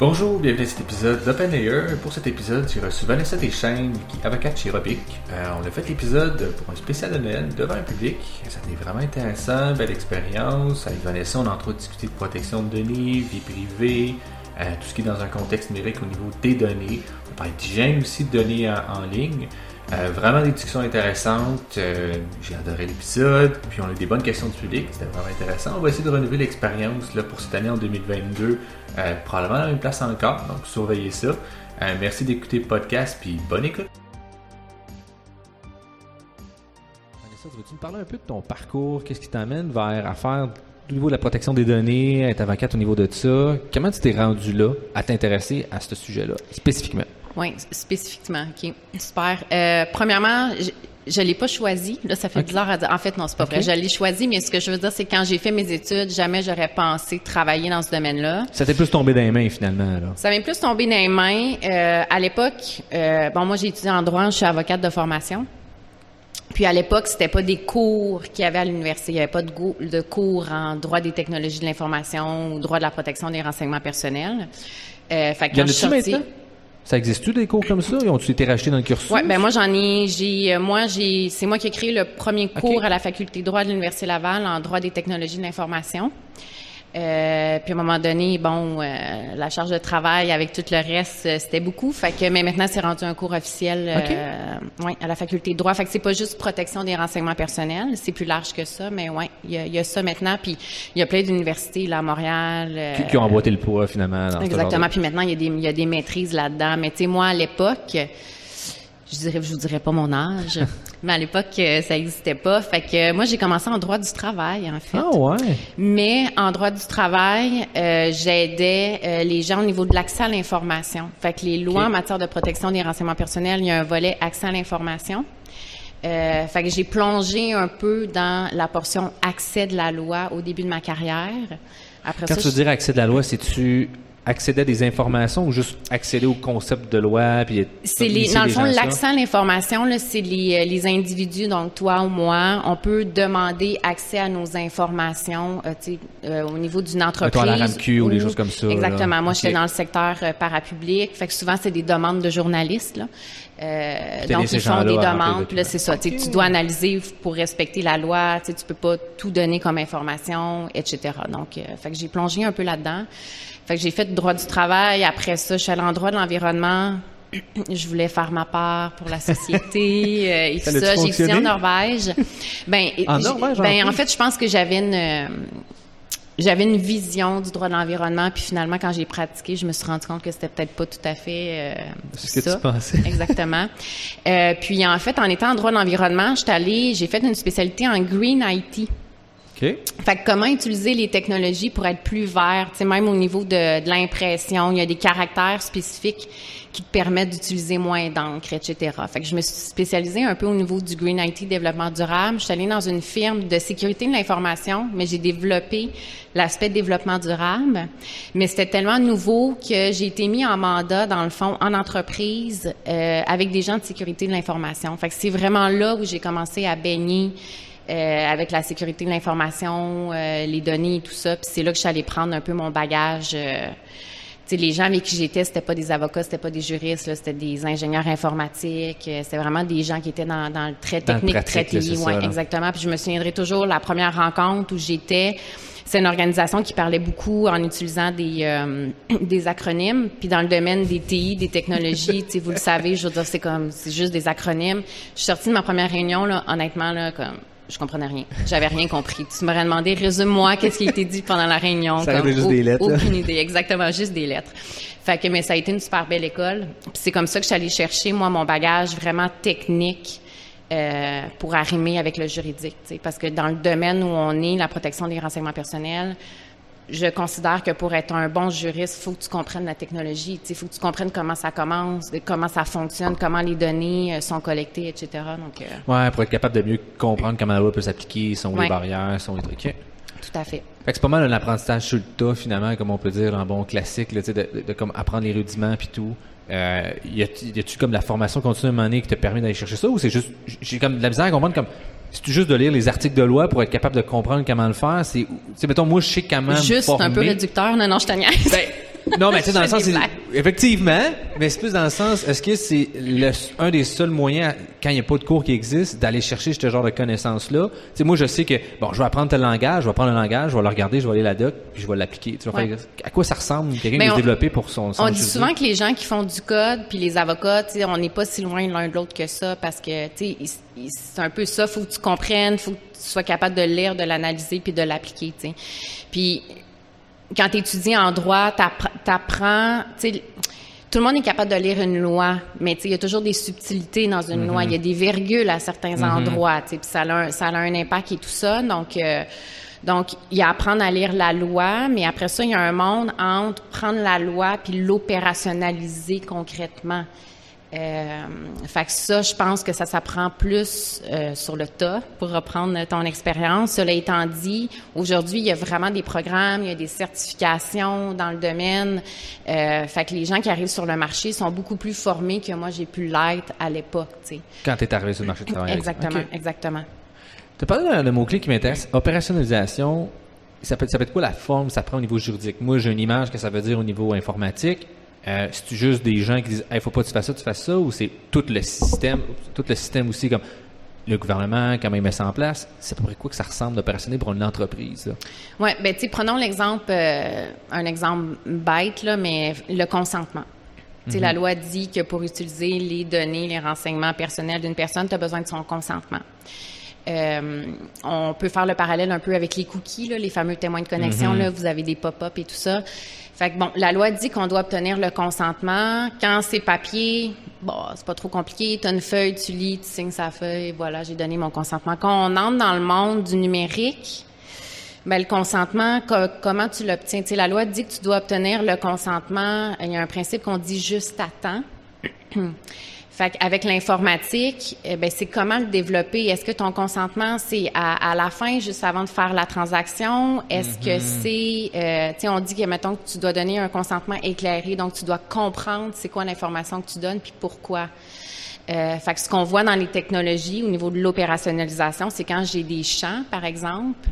Bonjour, bienvenue à cet épisode d'Open Air. Pour cet épisode, j'ai reçu Vanessa Deschaines, qui est avocate chez Robic. Euh, on a fait l'épisode pour un spécial de Noël devant un public. Ça a été vraiment intéressant, belle expérience. Avec Vanessa, on a entre autres discuté de protection de données, vie privée, euh, tout ce qui est dans un contexte numérique au niveau des données. On parle d'hygiène aussi de données en, ligne. Euh, vraiment des discussions intéressantes. Euh, j'ai adoré l'épisode. Puis on a eu des bonnes questions du public. C'était vraiment intéressant. On va essayer de renouveler l'expérience pour cette année en 2022. Euh, probablement à la même place encore. Donc surveillez ça. Merci d'écouter le podcast. Puis bonne écoute. Vanessa, veux-tu me parler un peu de ton parcours? Qu'est-ce qui t'amène vers à faire au niveau de la protection des données, être avocate au niveau de ça? Comment tu t'es rendu là à t'intéresser à ce sujet-là, spécifiquement? Oui, spécifiquement. OK? Super. Euh, premièrement, je, je l'ai pas choisi. Là, ça fait bizarre à dire. En fait, non, c'est pas vrai. Je l'ai choisi, mais ce que je veux dire, c'est que quand j'ai fait mes études, jamais j'aurais pensé travailler dans ce domaine-là. Ça t'est plus tombé dans les mains, finalement, là. Ça m'est plus tombé dans les mains. Euh, à l'époque, euh, bon, moi, j'ai étudié en droit, je suis avocate de formation. Puis à l'époque, c'était pas des cours qu'il y avait à l'université. Il n'y avait pas de, go- de cours en droit des technologies de l'information ou droit de la protection des renseignements personnels. Euh, fait quand je suis sortie-? Ça existe-tu des cours comme ça? Ils ont-tu été rachetés dans le cursus? Ouais, ben moi j'en ai, j'ai, euh, moi j'ai, c'est moi qui ai créé le premier cours à la faculté de droit de l'université Laval en droit des technologies de l'information. Euh, puis à un moment donné, bon, euh, la charge de travail avec tout le reste, euh, c'était beaucoup. Fait que, mais maintenant c'est rendu un cours officiel, euh, ouais, à la faculté de droit. Fait que c'est pas juste protection des renseignements personnels, c'est plus large que ça. Mais ouais, il y a, y a ça maintenant. Puis il y a plein d'universités là à Montréal. Qui, qui ont emboîté le poids, finalement, dans ce Exactement. Puis maintenant, il y a des, il y a des maîtrises là-dedans. Mais tu sais, moi, à l'époque, je dirais, je vous dirais pas mon âge, mais à l'époque, euh, ça existait pas. Fait que euh, moi, j'ai commencé en droit du travail, en fait. Ah ouais? Mais en droit du travail, euh, j'aidais euh, les gens au niveau de l'accès à l'information. Fait que les lois en matière de protection des renseignements personnels, il y a un volet accès à l'information. Euh, fait que j'ai plongé un peu dans la portion accès de la loi au début de ma carrière. Après Quand ça, tu veux dire accès de la loi, c'est-tu accéder à des informations ou juste accéder au concept de loi? Puis C'est les, dans le fond, gens à ça? l'accès à l'information, là, c'est les, euh, les individus, donc toi ou moi, on peut demander accès à nos informations, euh, tu sais, euh, au niveau d'une entreprise. À la RAMQ ou des choses comme ça, là. Exactement. Moi, Ok. j'étais dans le secteur euh, parapublic, fait que souvent c'est des demandes de journalistes. Là. Euh, donc ils font des demandes, là c'est ça. Tu sais, Ok. Tu dois analyser pour respecter la loi. Tu sais, tu peux pas tout donner comme information, etc. Donc, euh, fait que j'ai plongé un peu là-dedans. Fait que j'ai fait droit du travail. Après ça, je suis allée en droit de l'environnement. Je voulais faire ma part pour la société euh, et Ça tout ça. J'ai étudié en fonctionné? Norvège. Ben, En Norvège, en ben, en fait, je pense que j'avais une euh, j'avais une vision du droit de l'environnement, puis finalement, quand j'ai pratiqué, je me suis rendu compte que c'était peut-être pas tout à fait euh, ce que ça. tu pensais. Exactement. Euh, puis en fait, en étant en droit de l'environnement, je suis allée, j'ai fait une spécialité en green IT. OK. Fait que comment utiliser les technologies pour être plus vert, tu sais, même au niveau de, de l'impression, il y a des caractères spécifiques qui te permettent d'utiliser moins d'encre, etc. Fait que je me suis spécialisée un peu au niveau du Green IT développement durable. Je suis allée dans une firme de sécurité de l'information, mais j'ai développé l'aspect développement durable. Mais c'était tellement nouveau que j'ai été mis en mandat, dans le fond, en entreprise, euh, avec des gens de sécurité de l'information. Fait que c'est vraiment là où j'ai commencé à baigner euh, avec la sécurité de l'information, euh, les données et tout ça. Puis c'est là que je suis allée prendre un peu mon bagage. euh, les gens avec qui j'étais, c'était pas des avocats, c'était pas des juristes, là, c'était des ingénieurs informatiques, euh, c'était vraiment des gens qui étaient dans, dans le très le technique, pratique, très TI, ouais, exactement. Puis je me souviendrai toujours la première rencontre où j'étais. C'est une organisation qui parlait beaucoup en utilisant des euh, des acronymes. Puis dans le domaine des TI, des technologies, vous le savez, je veux dire, c'est comme c'est juste des acronymes. Je suis sortie de ma première réunion là, honnêtement là, comme je comprenais rien. J'avais rien compris. Tu m'aurais demandé, résume-moi qu'est-ce qui a été dit pendant la réunion. Ça comme, avait juste au- des lettres. Aucune idée, exactement, juste des lettres. Fait que, mais ça a été une super belle école. Puis c'est comme ça que je suis allée chercher, moi, mon bagage vraiment technique euh, pour arrimer avec le juridique. tu sais. Parce que dans le domaine où on est, la protection des renseignements personnels, je considère que pour être un bon juriste, il faut que tu comprennes la technologie. Il faut que tu comprennes comment ça commence, comment ça fonctionne, comment les données euh, sont collectées, etc. Donc, euh, Ouais, pour être capable de mieux comprendre comment la loi peut s'appliquer, sont les barrières, sont les trucs. Tout à fait. Fait que c'est pas mal un apprentissage sur le tas, finalement, comme on peut dire en bon classique, là, de, de, de comme apprendre les rudiments puis tout. Euh, y a-tu y a-tu comme la formation continue à un moment donné qui te permet d'aller chercher ça ou c'est juste, j'ai comme de la misère à comprendre comme, c'est juste de lire les articles de loi pour être capable de comprendre comment le faire, c'est, mettons, moi, je sais comment me Juste un peu former. réducteur. Non, non, je te niaise. Ben, Non, mais tu sais, dans le sens, effectivement, mais c'est plus dans le sens, est-ce que c'est le- un des seuls moyens, quand il n'y a pas de cours qui existent, d'aller chercher ce genre de connaissances-là? Tu sais, moi, je sais que, bon, je vais apprendre tel langage, je vais prendre le langage, je vais le regarder, je vais aller la doc, puis je vais l'appliquer. Tu vas Ouais. faire- à quoi ça ressemble, quelqu'un Ben, qui se développer pour son, son On dit souvent que les gens qui font du code puis les avocats, tu sais, on n'est pas si loin l'un de l'autre que ça parce que tu sais, c'est un peu ça. Faut que tu comprennes, faut que tu sois capable de le lire, de l'analyser puis de l'appliquer. Tu sais. Puis quand tu étudies en droit, tu sais, tout le monde est capable de lire une loi, mais il y a toujours des subtilités dans une loi. Il y a des virgules à certains endroits, tu sais, puis ça a, un, ça a un impact et tout ça. Donc, euh, donc, il y a apprendre à lire la loi, mais après ça, il y a un monde entre prendre la loi puis l'opérationnaliser concrètement. Euh, fait que ça, je pense que ça s'apprend plus euh, sur le tas, pour reprendre ton expérience. Cela étant dit, aujourd'hui, il y a vraiment des programmes, il y a des certifications dans le domaine. Euh, fait que les gens qui arrivent sur le marché sont beaucoup plus formés que moi j'ai pu l'être à l'époque. Quand tu es arrivé sur le marché du travail. Exactement, exactement. Tu as parlé d'un d'un mot-clé qui m'intéresse. Opérationnalisation, ça peut, ça peut être quoi la forme ça prend au niveau juridique? Moi, j'ai une image que ça veut dire au niveau informatique. Euh, c'est juste des gens qui disent, il faut pas que tu fasses ça, tu fasses ça, ou c'est tout le système, tout le système aussi comme le gouvernement, comment il met ça en place. C'est à peu près quoi que ça ressemble d'opérationnel pour une entreprise? là? Ouais, ben tu sais, prenons l'exemple, euh, un exemple bête là, mais le consentement. Tu sais, la loi dit que pour utiliser les données, les renseignements personnels d'une personne, tu as besoin de son consentement. Euh, on peut faire le parallèle un peu avec les cookies, là, les fameux témoins de connexion. Là, vous avez des pop-up et tout ça. Fait que bon, la loi dit qu'on doit obtenir le consentement. Quand c'est papier, bon, c'est pas trop compliqué. Tu une feuille, tu lis, tu signes sa feuille. Voilà, j'ai donné mon consentement. Quand on entre dans le monde du numérique, ben, le consentement, co- comment tu l'obtiens? Tu la loi dit que tu dois obtenir le consentement. Il y a un principe qu'on dit juste à temps. Fait avec l'informatique, eh ben, c'est comment le développer? Est-ce que ton consentement, c'est à, à la fin, juste avant de faire la transaction? Est-ce que c'est, euh, tu sais, on dit que, mettons, que tu dois donner un consentement éclairé, donc tu dois comprendre c'est quoi l'information que tu donnes, puis pourquoi. Euh, fait que ce qu'on voit dans les technologies au niveau de l'opérationnalisation, c'est quand j'ai des champs, par exemple,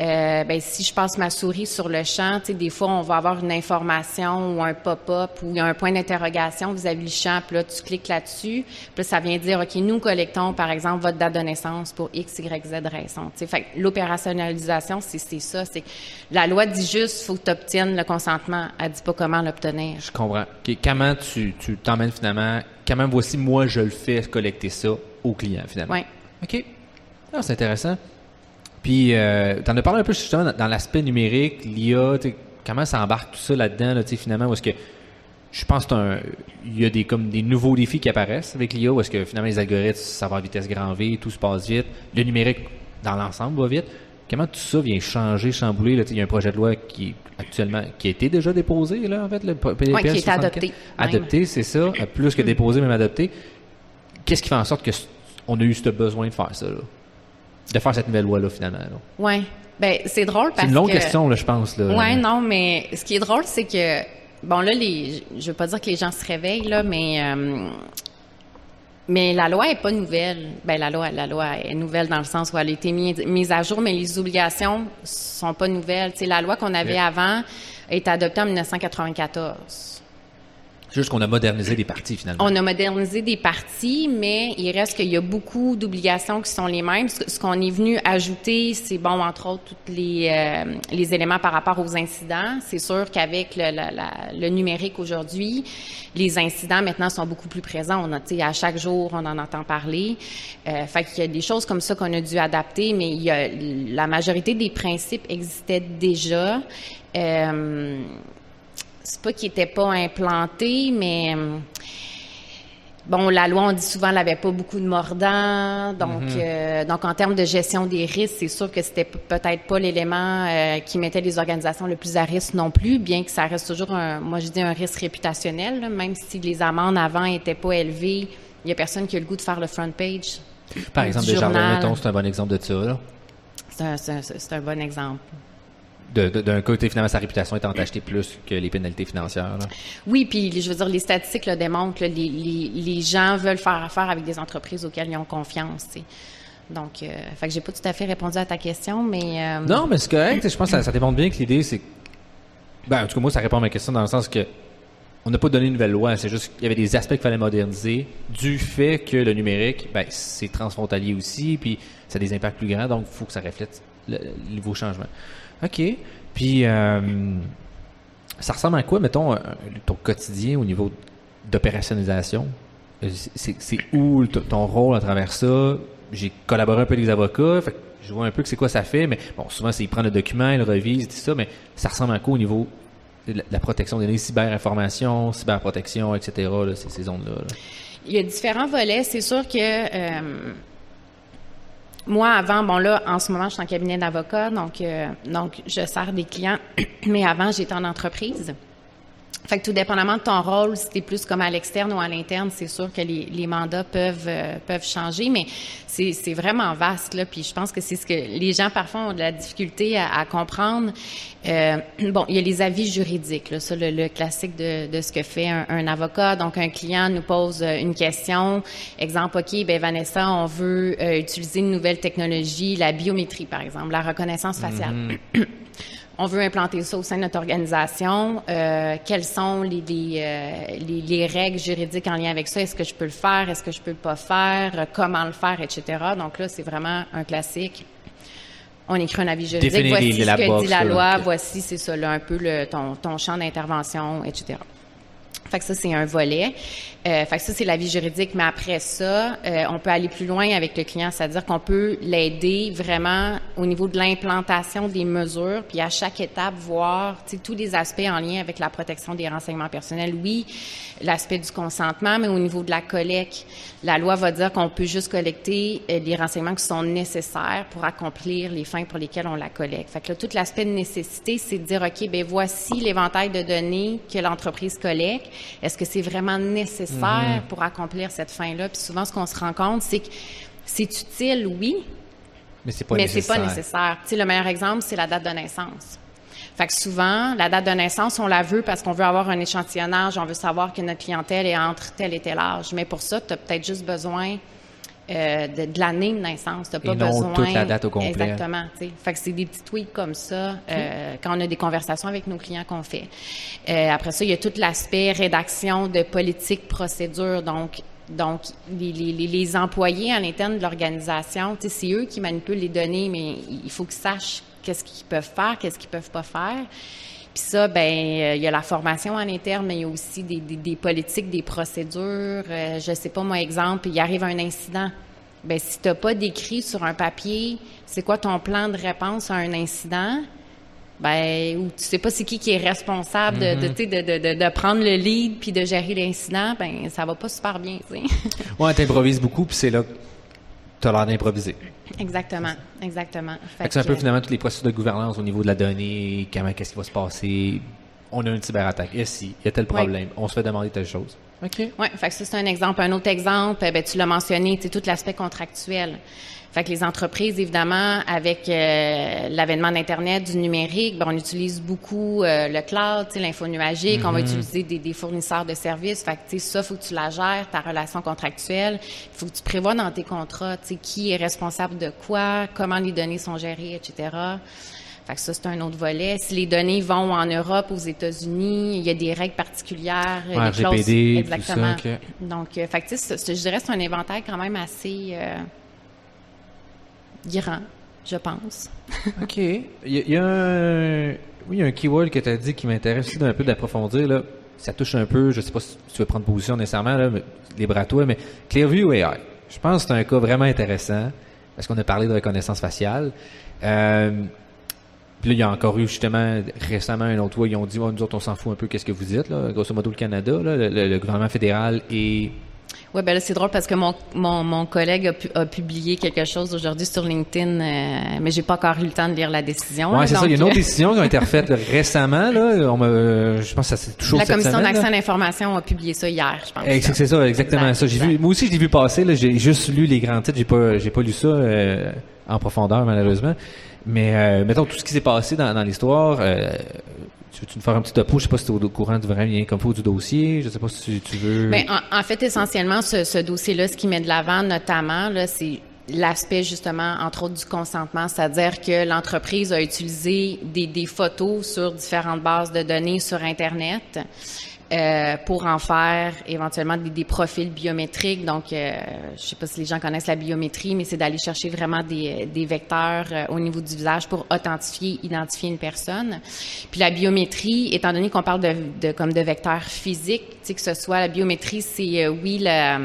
euh, ben, si je passe ma souris sur le champ, tu sais, des fois, on va avoir une information ou un pop-up ou un point d'interrogation vis-à-vis du champ, puis là, tu cliques là-dessus, puis là, ça vient dire, OK, nous collectons, par exemple, votre date de naissance pour X, Y, Z raison. Tu sais, fait l'opérationnalisation, c'est c'est ça. C'est La loi dit juste, faut que tu obtiennes le consentement. Elle dit pas comment l'obtenir. Je comprends. Ok, Comment tu tu t'emmènes finalement, comment voici moi je le fais collecter ça au client finalement? Ouais. OK. Ah, c'est intéressant. Puis, euh, tu en as parlé un peu justement dans, dans l'aspect numérique, l'IA, comment ça embarque tout ça là-dedans, là, finalement, où est-ce que je pense qu'il y a des, comme, des nouveaux défis qui apparaissent avec l'IA, où est-ce que finalement les algorithmes, ça va à vitesse grand V, tout se passe vite, le numérique dans l'ensemble va vite. Comment tout ça vient changer, chambouler? Là, il y a un projet de loi qui actuellement qui a été déjà déposé, là, en fait, le PLPL Ouais, qui a été 64. adopté. Adopté, c'est ça. Plus que déposé, même adopté. Qu'est-ce qui fait en sorte que on a eu ce besoin de faire ça, là? De faire cette nouvelle loi-là, finalement. Ouais. Ben, c'est drôle parce C'est que... une longue question, là, je pense. Là. Ouais, non, mais ce qui est drôle, c'est que bon là, les, je veux pas dire que les gens se réveillent là, mais euh, mais la loi est pas nouvelle. Ben la loi, la loi est nouvelle dans le sens où elle a été mise, mise à jour, mais les obligations sont pas nouvelles. Sais, la loi qu'on avait Ouais. avant est adoptée en 1994. Juste qu'on a modernisé les parties, finalement. On a modernisé des parties, mais il reste qu'il y a beaucoup d'obligations qui sont les mêmes. Ce, qu'on est venu ajouter, c'est bon, entre autres, tous les, euh, les éléments par rapport aux incidents. C'est sûr qu'avec le, la- la- le numérique aujourd'hui, les incidents maintenant sont beaucoup plus présents. On a, à chaque jour, on en entend parler. Euh, fait qu'il y a des choses comme ça qu'on a dû adapter, mais il y a, la majorité des principes existaient déjà. Euh, c'est pas qu'il était pas implanté, mais hum, bon, la loi, on dit souvent, elle avait pas beaucoup de mordants. Donc, euh, donc en termes de gestion des risques, c'est sûr que c'était peut-être pas l'élément euh, qui mettait les organisations le plus à risque non plus, bien que ça reste toujours, un, moi je dis un risque réputationnel, là, même si les amendes avant étaient pas élevées. Il y a personne qui a le goût de faire le front page. Par exemple, Desjardins, mettons, c'est un bon exemple de ça. Là. C'est un, c'est un- c'est un bon exemple. De- de- D'un côté, finalement, sa réputation est entachetée plus que les pénalités financières. Là. Oui, puis je veux dire, les statistiques le démontrent. là, les, les, les gens veulent faire affaire avec des entreprises auxquelles ils ont confiance. tu sais. Donc, euh, fait que j'ai pas tout à fait répondu à ta question, mais euh, Non, mais c'est correct. Je pense que ça, ça démontre bien que l'idée, c'est Ben, en tout cas, moi, ça répond à ma question dans le sens que on n'a pas donné une nouvelle loi, c'est juste qu'il y avait des aspects qu'il fallait moderniser du fait que le numérique, ben, c'est transfrontalier aussi, puis ça a des impacts plus grands, donc il faut que ça reflète le, le nouveau changement. OK. Puis, euh, ça ressemble à quoi, mettons, euh, ton quotidien au niveau d'opérationnalisation? Euh, C'est où ton rôle à travers ça? J'ai collaboré un peu avec les avocats, fait je vois un peu que c'est quoi ça fait, mais bon, souvent, c'est ils prennent le document, ils le revisent, tout ça, mais ça ressemble à quoi au niveau de la, protection des données, cyberinformation, cyberprotection, etc., ces, zones-là? là? Il y a différents volets. C'est sûr que moi, avant, bon là, en ce moment, je suis en cabinet d'avocat, donc euh, donc je sers des clients, mais avant, j'étais en entreprise. Fait que tout dépendamment de ton rôle, si t'es plus comme à l'externe ou à l'interne, c'est sûr que les, les mandats peuvent euh, peuvent changer, mais c'est c'est vraiment vaste là. Puis je pense que c'est ce que les gens parfois ont de la difficulté à, à comprendre. Euh, bon, il y a les avis juridiques, là, ça le, le classique de, de ce que fait un, un avocat. Donc un client nous pose euh, une question, exemple, ok, ben Vanessa, on veut euh, utiliser une nouvelle technologie, la biométrie par exemple, la reconnaissance faciale on veut implanter ça au sein de notre organisation. Euh, quelles sont les, les, euh, les, les règles juridiques en lien avec ça? Est-ce que je peux le faire? Est-ce que je peux pas faire? Euh, Comment le faire? Etc. Donc là, c'est vraiment un classique. On écrit un avis juridique. Définir voici ce que dit la loi. Voici, c'est ça, là, un peu le, ton, ton champ d'intervention, etc. Fait que ça, c'est un volet. Euh, fait que ça, c'est l'avis juridique. Mais après ça, euh, on peut aller plus loin avec le client, c'est-à-dire qu'on peut l'aider vraiment au niveau de l'implantation des mesures, puis à chaque étape, voir tous les aspects en lien avec la protection des renseignements personnels. Oui, l'aspect du consentement, mais au niveau de la collecte, la loi va dire qu'on peut juste collecter euh, les renseignements qui sont nécessaires pour accomplir les fins pour lesquelles on la collecte. Fait que là, tout l'aspect de nécessité, c'est de dire, OK, ben voici l'éventail de données que l'entreprise collecte. Est-ce que c'est vraiment nécessaire pour accomplir cette fin-là? Puis souvent, ce qu'on se rend compte, c'est que c'est utile, oui, Mais c'est pas mais nécessaire. pas nécessaire. Tu sais, le meilleur exemple, c'est la date de naissance. Fait que souvent, la date de naissance, on la veut parce qu'on veut avoir un échantillonnage, on veut savoir que notre clientèle est entre tel et tel âge. Mais pour ça, tu as peut-être juste besoin euh, de, de l'année de naissance. Tu pas Et non besoin. toute la date au complet. Exactement. Fait que c'est des petits tweaks comme ça euh, quand on a des conversations avec nos clients qu'on fait. Euh, après ça, il y a tout l'aspect rédaction de politique, procédure. Donc, donc, les, les, les- employés à l'interne de l'organisation, c'est eux qui manipulent les données, mais il faut qu'ils sachent qu'est-ce qu'ils peuvent faire, qu'est-ce qu'ils peuvent pas faire. Puis ça, ben, euh, il y a la formation à l'interne, mais il y a aussi des, des, des politiques, des procédures. Euh, je sais pas, moi, exemple, il arrive un incident. Ben, si t'as pas décrit sur un papier, c'est quoi ton plan de réponse à un incident? Ben, ou tu sais pas c'est qui qui est responsable de, de, tu sais, de, de, de, de prendre le lead puis de gérer l'incident, ben, ça va pas super bien, tu sais. Ouais, t'improvises beaucoup, puis c'est là que t'as l'air d'improviser. exactement, exactement. Fait que c'est un peu finalement toutes les processus de gouvernance au niveau de la donnée, comment, qu'est-ce qui va se passer. On a une cyberattaque. Et si, il y a tel problème. On se fait demander telle chose. OK. Oui, fait que ça, c'est un exemple. Un autre exemple, ben, tu l'as mentionné, c'est tout l'aspect contractuel. Fait que les entreprises, évidemment, avec euh, l'avènement d'Internet, du numérique, ben, on utilise beaucoup euh, le cloud, tu sais, l'info nuagique, on va utiliser des, des fournisseurs de services. Fait que, tu sais, ça, faut que tu la gères, ta relation contractuelle. faut que tu prévois dans tes contrats, tu sais, qui est responsable de quoi, comment les données sont gérées, etc. Fait que ça, c'est un autre volet. Si les données vont en Europe, aux États-Unis, il y a des règles particulières, Ouais, des clauses- RGPD, tout exactement. ça, ok. Donc, euh, fait que, tu sais, c'est- je dirais que c'est un inventaire quand même assez euh, grand, je pense. OK. Il y, a- un... Oui, un keyword que tu as dit qui m'intéresse aussi d'un peu d'approfondir. Là. Ça touche un peu, je sais pas si tu veux prendre position nécessairement, là, mais, libre à toi, mais Clearview AI. Je pense que c'est un cas vraiment intéressant parce qu'on a parlé de reconnaissance faciale. Euh, puis là, il y a encore eu justement récemment un autre fois, ils ont dit, Ouais, nous autres, on s'en fout un peu, qu'est-ce que vous dites, là, grosso modo le Canada, le- le gouvernement fédéral et Oui, ben là, c'est drôle parce que mon, mon, mon collègue a, pu- a publié quelque chose aujourd'hui sur LinkedIn, euh, mais j'ai pas encore eu le temps de lire la décision. Là, c'est ça. Il y a une autre décision qui a été refaite là, récemment. Là, on m'a, euh, je pense que ça c'est toujours La cette commission d'accès à l'information a publié ça hier, je pense. Eh, C'est c'est ça, exactement Exact, ça. J'ai vu, exact. moi aussi, je l'ai vu passer. Là, j'ai juste lu les grands titres. J'ai pas, j'ai pas lu ça euh, en profondeur malheureusement. Mais euh, mettons tout ce qui s'est passé dans, dans l'histoire. Tu veux-tu nous faire un petit topo? Je sais pas si tu es au courant du vrai lien comme faut du dossier. Je sais pas si tu veux. Ben, en, en fait, essentiellement, ce, ce dossier-là, ce qui met de l'avant, notamment, là, c'est l'aspect justement, entre autres, du consentement, c'est-à-dire que l'entreprise a utilisé des, des, photos sur différentes bases de données sur Internet euh, pour en faire éventuellement des, des profils biométriques. Donc, euh, je sais pas si les gens connaissent la biométrie, mais c'est d'aller chercher vraiment des, des vecteurs euh, au niveau du visage pour authentifier, identifier une personne. Puis la biométrie, étant donné qu'on parle de, de, comme de vecteurs physiques, tu sais que ce soit la biométrie, c'est euh, oui la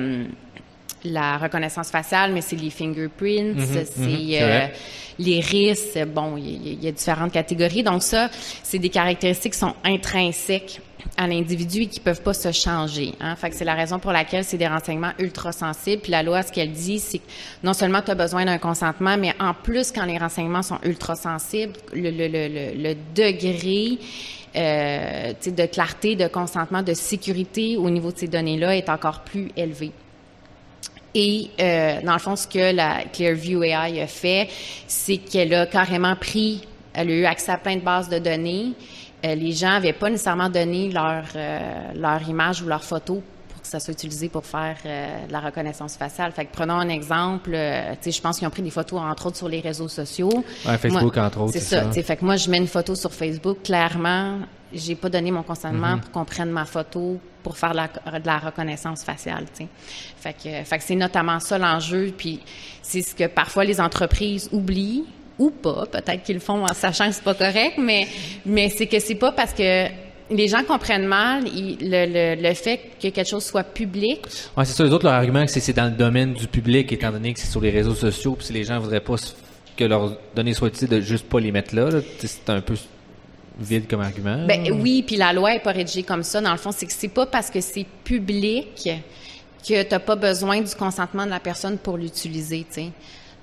la reconnaissance faciale, mais c'est les fingerprints, c'est mhm, c'est euh, vrai. l'iris. Bon, il y, il y a différentes catégories. Donc ça, c'est des caractéristiques qui sont intrinsèques à l'individu et qui peuvent pas se changer. Hein? Fait que c'est la raison pour laquelle c'est des renseignements ultra sensibles. Puis la loi, ce qu'elle dit, c'est que non seulement tu as besoin d'un consentement, mais en plus, quand les renseignements sont ultra sensibles, le, degré euh, de clarté, de consentement, de sécurité au niveau de ces données-là est encore plus élevé. Et euh, dans le fond, ce que la Clearview AI a fait, c'est qu'elle a carrément pris, elle a eu accès à plein de bases de données. Euh, les gens n'avaient pas nécessairement donné leur euh, leur image ou leur photo pour que ça soit utilisé pour faire euh, de la reconnaissance faciale. Fait que prenons un exemple. euh, tu sais, je pense qu'ils ont pris des photos entre autres sur les réseaux sociaux. Ouais, Facebook, Moi, entre autres, C'est ça. Fait que moi, je mets une photo sur Facebook. Clairement, j'ai pas donné mon consentement pour qu'on prenne ma photo pour faire de la, de la reconnaissance faciale. Fait que, fait que c'est notamment ça l'enjeu. Puis c'est ce que parfois les entreprises oublient ou pas. Peut-être qu'ils le font en sachant que c'est pas correct, mais mais c'est que c'est pas parce que les gens comprennent mal le, le, le fait que quelque chose soit public. Ouais, c'est ça. Les autres, leur argument, c'est que c'est dans le domaine du public, étant donné que c'est sur les réseaux sociaux, puis si les gens voudraient pas que leurs données soient utilisées, de juste pas les mettre là, tu c'est un peu vide comme argument. Ben oui, puis la loi est pas rédigée comme ça. Dans le fond, c'est que c'est pas parce que c'est public que t'as pas besoin du consentement de la personne pour l'utiliser, tu sais.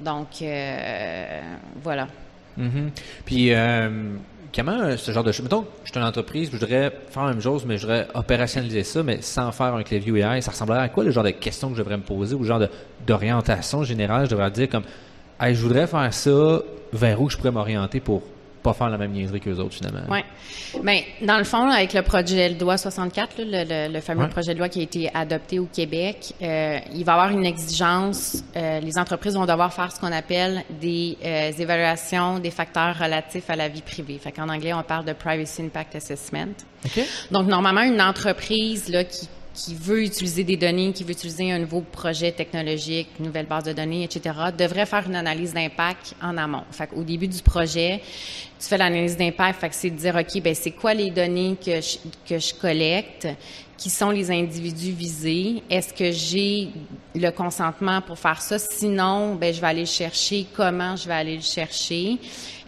Donc euh, voilà. Mhm. Puis, euh, comment euh, ce genre de choses? Mettons, je suis une entreprise, je voudrais faire la même chose, mais je voudrais opérationnaliser ça, mais sans faire un Clearview AI. Ça ressemblerait à quoi le genre de questions que je devrais me poser ou le genre d'orientation générale? Je devrais dire comme, je voudrais faire ça, vers où je pourrais m'orienter pour pas faire la même niaiserie que les autres, finalement. Ouais. Ben, dans le fond, là, avec le projet de loi 64, là, le, le- le fameux Ouais. projet de loi qui a été adopté au Québec, euh, il va y avoir une exigence. euh, les entreprises vont devoir faire ce qu'on appelle des euh, évaluations des facteurs relatifs à la vie privée. Fait qu'en anglais, on parle de Privacy Impact Assessment. OK? Donc, normalement, une entreprise là, qui, qui veut utiliser des données, qui veut utiliser un nouveau projet technologique, une nouvelle base de données, etc., devrait faire une analyse d'impact en amont. Fait au début du projet, tu fais l'analyse d'impact, fait que c'est de dire, OK, ben c'est quoi les données que je, que je collecte, qui sont les individus visés, est-ce que j'ai le consentement pour faire ça? Sinon, ben je vais aller le chercher, comment je vais aller le chercher?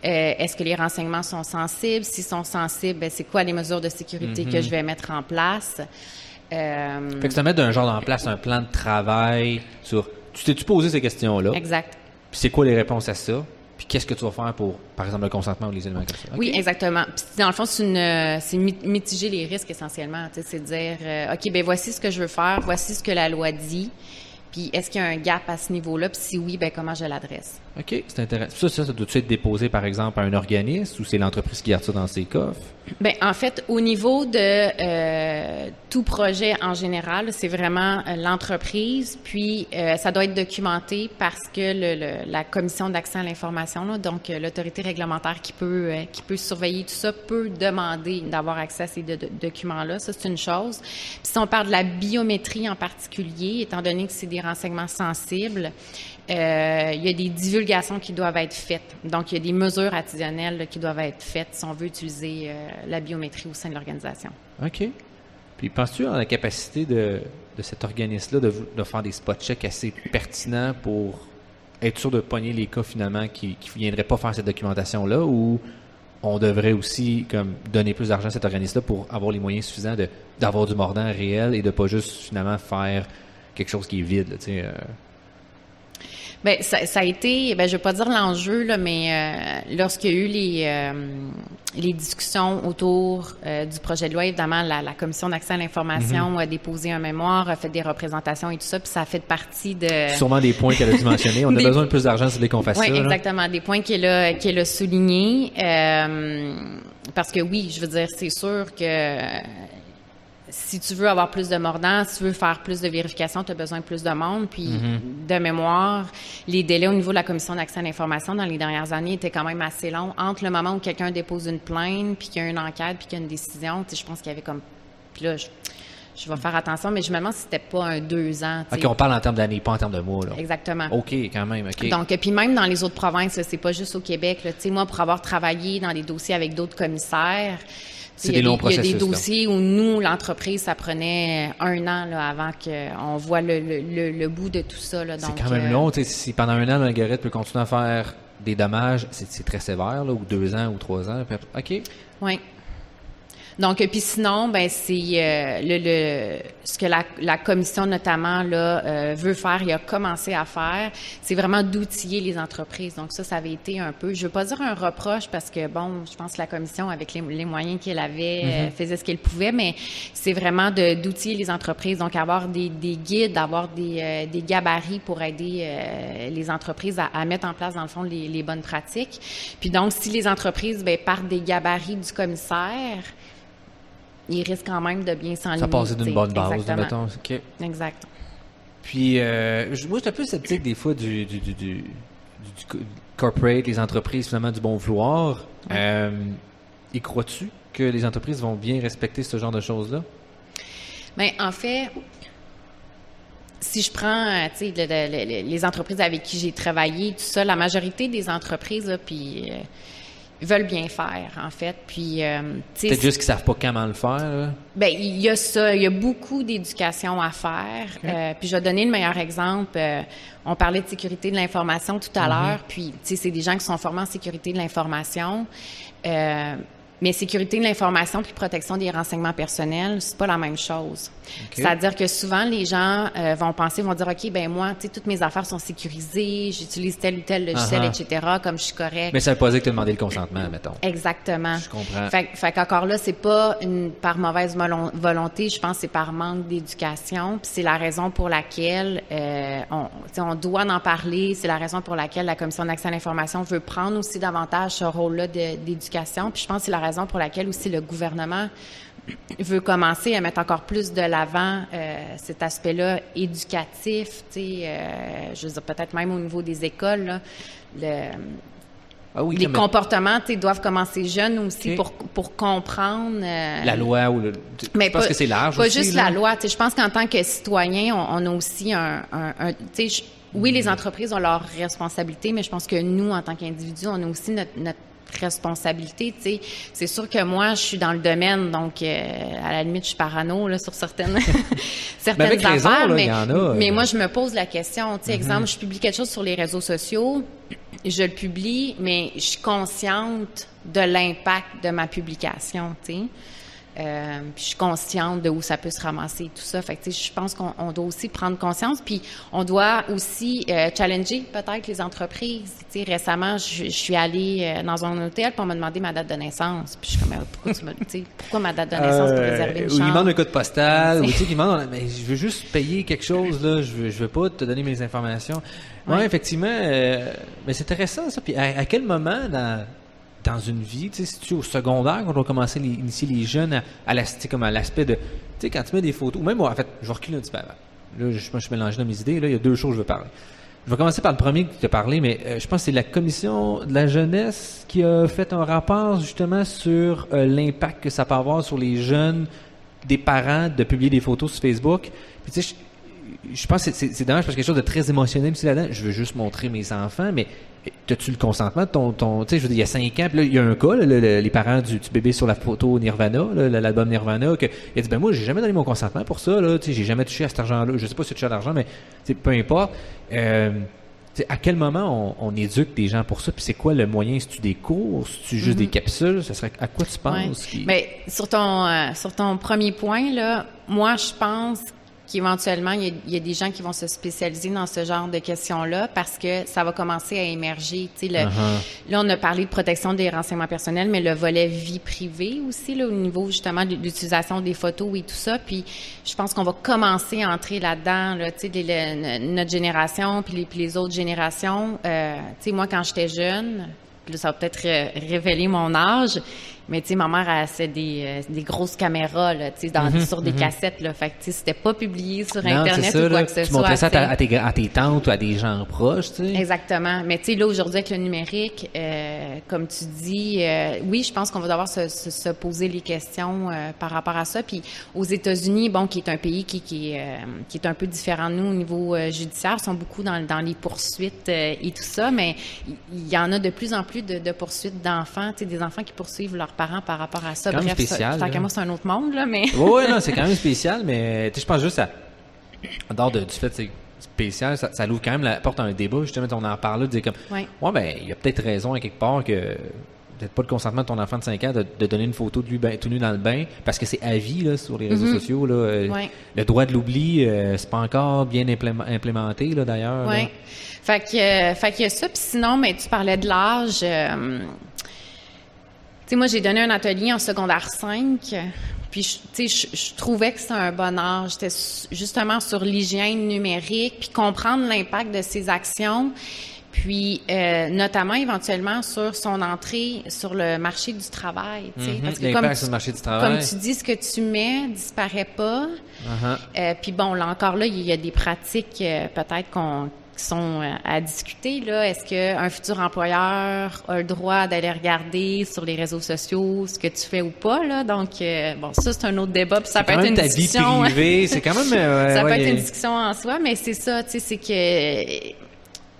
Euh, est-ce que les renseignements sont sensibles? S'ils sont sensibles, ben, c'est quoi les mesures de sécurité que je vais mettre en place? Euh, Fait que ça met d'un genre en place un plan de travail sur. Tu t'es-tu posé ces questions-là? exact. Puis c'est quoi les réponses à ça? Puis qu'est-ce que tu vas faire pour, par exemple, le consentement ou les éléments comme ça? Oui, exactement. Puis, dans le fond, c'est une, euh, c'est mi- mitiger les risques essentiellement. C'est dire, euh, ok, ben voici ce que je veux faire, voici ce que la loi dit. Puis est-ce qu'il y a un gap à ce niveau-là? Puis si oui, ben comment je l'adresse? OK, c'est intéressant. Ça, ça, ça doit être déposé, par exemple, à un organisme ou c'est l'entreprise qui garde ça dans ses coffres? Ben en fait, au niveau de euh, tout projet en général, c'est vraiment euh, l'entreprise. Puis euh, ça doit être documenté parce que le, le- la commission d'accès à l'information, là, donc euh, l'autorité réglementaire qui peut euh, qui peut surveiller tout ça, peut demander d'avoir accès à ces do- do- documents-là. Ça c'est une chose. Puis si on parle de la biométrie en particulier, étant donné que c'est des renseignements sensibles. Euh, il y a des divulgations qui doivent être faites. Donc, il y a des mesures additionnelles qui doivent être faites si on veut utiliser euh, la biométrie au sein de l'organisation. OK. Puis penses-tu en la capacité de, de cet organisme-là de, faire des spot checks assez pertinents pour être sûr de pogner les cas finalement qui ne viendraient pas faire cette documentation-là ou on devrait aussi comme donner plus d'argent à cet organisme-là pour avoir les moyens suffisants d'avoir du mordant réel et de pas juste finalement faire quelque chose qui est vide, là, Ben, ça, ça a été, ben, je vais pas dire l'enjeu, là, mais euh, lorsqu'il y a eu les, euh, les discussions autour euh, du projet de loi, évidemment, la, la commission d'accès à l'information a déposé un mémoire, a fait des représentations et tout ça, puis ça a fait partie de... Sûrement des points qu'elle a dû mentionner. On a besoin de plus d'argent vous voulez qu'on fasse Oui, ça. là. exactement. Des points qu'elle a, qu'elle a soulignés. euh, parce que oui, je veux dire, c'est sûr que si tu veux avoir plus de mordants, si tu veux faire plus de vérifications, tu as besoin de plus de monde. Puis, de mémoire, les délais au niveau de la commission d'accès à l'information dans les dernières années étaient quand même assez longs. Entre le moment où quelqu'un dépose une plainte, puis qu'il y a une enquête, puis qu'il y a une décision, je pense qu'il y avait comme... Puis là, je, je vais faire attention, mais je me demande si c'était pas un deux ans. OK, on parle en termes d'années, pas en termes de mois. Là. Exactement. OK, quand même, OK. Donc, puis même dans les autres provinces, c'est pas juste au Québec. Sais, moi, pour avoir travaillé dans des dossiers avec d'autres commissaires, c'est des longs processus. Il y a des dossiers où nous, l'entreprise, ça prenait un an là, avant qu'on voit le, le, le, bout de tout ça. C'est quand même long. Si pendant un an, l'algorithme peut continuer à faire des dommages, c'est très sévère, là, ou deux ans ou trois ans. OK. Oui. Donc, puis sinon, ben c'est euh, le, le, ce que la, la commission notamment là euh, veut faire, il a commencé à faire, c'est vraiment d'outiller les entreprises. Donc ça, ça avait été un peu, je veux pas dire un reproche parce que bon, je pense que la commission avec les, les moyens qu'elle avait euh, mm-hmm. faisait ce qu'elle pouvait, mais c'est vraiment d'outiller les entreprises. Donc avoir des, des guides, avoir des, des gabarits pour aider les entreprises à, à, mettre en place dans le fond les, les bonnes pratiques. Puis donc si les entreprises ben, partent des gabarits du commissaire il risque quand même de bien s'enligner. Ça passe d'une bonne base, mettons. Exact. Puis, euh, moi, je suis un peu sceptique des fois du, du, du, du, corporate, les entreprises, finalement, du bon vouloir. Euh, et crois-tu que les entreprises vont bien respecter ce genre de choses-là? Bien, en fait, si je prends, euh, les entreprises avec qui j'ai travaillé, tout ça, la majorité des entreprises, là, puis veulent bien faire, en fait. Puis, euh, peut-être juste qu'ils savent pas comment le faire. Ben, il y a ça. Il y a beaucoup d'éducation à faire. Euh, puis, je vais donner le meilleur exemple. Euh, on parlait de sécurité de l'information tout à mm-hmm. l'heure. Puis, tu sais, c'est des gens qui sont formés en sécurité de l'information. Mais sécurité de l'information puis protection des renseignements personnels, c'est pas la même chose. C'est-à-dire que souvent les gens euh, vont penser, vont dire, ok, ben moi, tu sais, toutes mes affaires sont sécurisées, j'utilise tel ou tel logiciel, uh-huh. etc. Comme je suis correct. Mais ça veut pas dire que tu as demandé le consentement, mettons. Exactement. Je comprends. Fait, fait qu'encore là, c'est pas une par mauvaise volonté, je pense, c'est par manque d'éducation. Puis c'est la raison pour laquelle euh, on, on doit en parler. C'est la raison pour laquelle la commission d'accès à l'information veut prendre aussi davantage ce rôle-là d'éducation. Puis je pense que c'est la raison pour laquelle aussi le gouvernement veut commencer à mettre encore plus de l'avant euh, cet aspect-là éducatif, tu sais, euh, je veux dire peut-être même au niveau des écoles, là, le, ah oui, les comportements doivent commencer jeunes aussi pour, pour comprendre. Euh, la loi ou le. Mais parce que c'est large. Pas juste la loi. Je pense qu'en tant que citoyen, on, a aussi un. un, un oui, les entreprises ont leurs responsabilités, mais je pense que nous, en tant qu'individus, on a aussi notre, notre responsabilité, tu sais. C'est sûr que moi, je suis dans le domaine, donc euh, à la limite, je suis parano là, sur certaines, certaines affaires, mais, mais moi, je me pose la question, tu sais, mm-hmm. exemple, je publie quelque chose sur les réseaux sociaux, je le publie, mais je suis consciente de l'impact de ma publication, tu sais. Euh, puis je suis consciente de où ça peut se ramasser et tout ça. Fait que, je pense qu'on doit aussi prendre conscience. Puis on doit aussi euh, challenger peut-être les entreprises. sais, récemment, je, suis allée euh, dans un hôtel pour me demander ma date de naissance. Puis je suis comme, euh, pourquoi, tu me, pourquoi ma date de naissance pour réserver une chambre? Il demande un code postal. ou il demande, mais je veux juste payer quelque chose. là. Je veux, je veux pas te donner mes informations. Oui, ouais, effectivement. mais c'est intéressant ça. Puis à, à quel moment dans dans une vie, tu sais, si tu es au secondaire, quand on va commencer à initier les jeunes à, comme à l'aspect de, tu sais, quand tu mets des photos, ou même en fait, je vais reculer un petit peu avant. Là, je, je suis mélangé dans mes idées, là, il y a deux choses que je veux parler. Je vais commencer par le premier que tu as parlé, mais euh, je pense que c'est la commission de la jeunesse qui a fait un rapport justement sur euh, l'impact que ça peut avoir sur les jeunes des parents de publier des photos sur Facebook. Je pense que c'est dommage parce que quelque chose de très émotionnel aussi là-dedans. Je veux juste montrer mes enfants, mais as-tu le consentement de ton, ton tu sais, je veux dire, il y a cinq ans, puis là, il y a un cas, les parents du, bébé sur la photo Nirvana, l'album Nirvana, que, il a dit, ben moi, j'ai jamais donné mon consentement pour ça, là, tu sais, j'ai jamais touché à cet argent-là. Je sais pas si tu touches à l'argent, mais peu importe. Euh, à quel moment on, éduque des gens pour ça? Puis c'est quoi le moyen? Si tu des cours? Si tu juste des mm-hmm. capsules? Ça serait, à quoi tu penses? Mais sur ton, euh, sur ton premier point, là, moi, je pense qu'éventuellement, il, il y, a, des gens qui vont se spécialiser dans ce genre de questions-là parce que ça va commencer à émerger. Tu sais, uh-huh. Là, on a parlé de protection des renseignements personnels, mais le volet vie privée aussi, là, au niveau justement de l'utilisation des photos et tout ça. Puis, je pense qu'on va commencer à entrer là-dedans, là, tu sais, notre génération puis les, puis les autres générations. Euh, tu sais, moi, quand j'étais jeune, ça va peut-être révéler mon âge, Mais tu sais, ma mère, elle, c'est des, euh, des grosses caméras, là, tu sais, dans, sur des cassettes, là. Fait que, tu sais, c'était pas publié sur Mhm, Non, Internet ça, ou quoi là. que ce Tu soit. montrais ça à, tu sais. ta- à tes, à tes tantes ou à des gens proches, tu sais? Exactement. Mais tu sais, là, aujourd'hui, avec le numérique, euh, comme tu dis, euh, oui, je pense qu'on va devoir se, se- se poser les questions euh, par rapport à ça. Puis aux États-Unis, bon, qui est un pays qui, qui, est, euh, qui est un peu différent de nous au niveau euh, judiciaire, sont beaucoup dans, dans les poursuites euh, et tout ça, mais il il y, en a de plus en plus de, de poursuites d'enfants, tu sais, des enfants qui poursuivent leurs parents par rapport à ça. Quand même Bref, ça- spécial, tant qu'à là. moi, c'est un autre monde, là, mais... Oui, non, c'est quand même spécial, mais je pense juste à. En dehors de- du fait que c'est spécial, ça, ça ouvre quand même la porte à un débat. Justement, on en parle là, de dire comme. Ouais. Ouais, ben, il y a peut-être raison à quelque part que. Peut-être pas le consentement de ton enfant de 5 ans de, de donner une photo de lui ben, tout nu dans le bain, parce que c'est à vie là, sur les réseaux sociaux. Là, euh, Ouais. Le droit de l'oubli, euh, c'est pas encore bien implément- implémenté là, d'ailleurs. Oui. Fait que, euh, fait qu'il y a ça. Puis sinon, mais tu parlais de l'âge. Tu sais, moi, j'ai donné un atelier en secondaire 5. Puis, je- tu sais, je, je trouvais que c'était un bon âge. C'était su- justement sur l'hygiène numérique, puis comprendre l'impact de ses actions. Puis, euh, notamment, éventuellement, sur son entrée sur le marché du travail. tu sais. Mhm, Parce que comme, sur le marché du tu- travail. comme tu dis, ce que tu mets disparaît pas. Uh-huh. Euh, puis bon, là encore là, il y a des pratiques euh, peut-être qu'on qui sont euh, à discuter là. Est-ce que un futur employeur a le droit d'aller regarder sur les réseaux sociaux ce que tu fais ou pas là? Donc euh, bon, ça c'est un autre débat. Puis ça peut être une discussion. privée, c'est quand même. euh, ça peut être une discussion en soi, mais c'est ça, tu sais, c'est que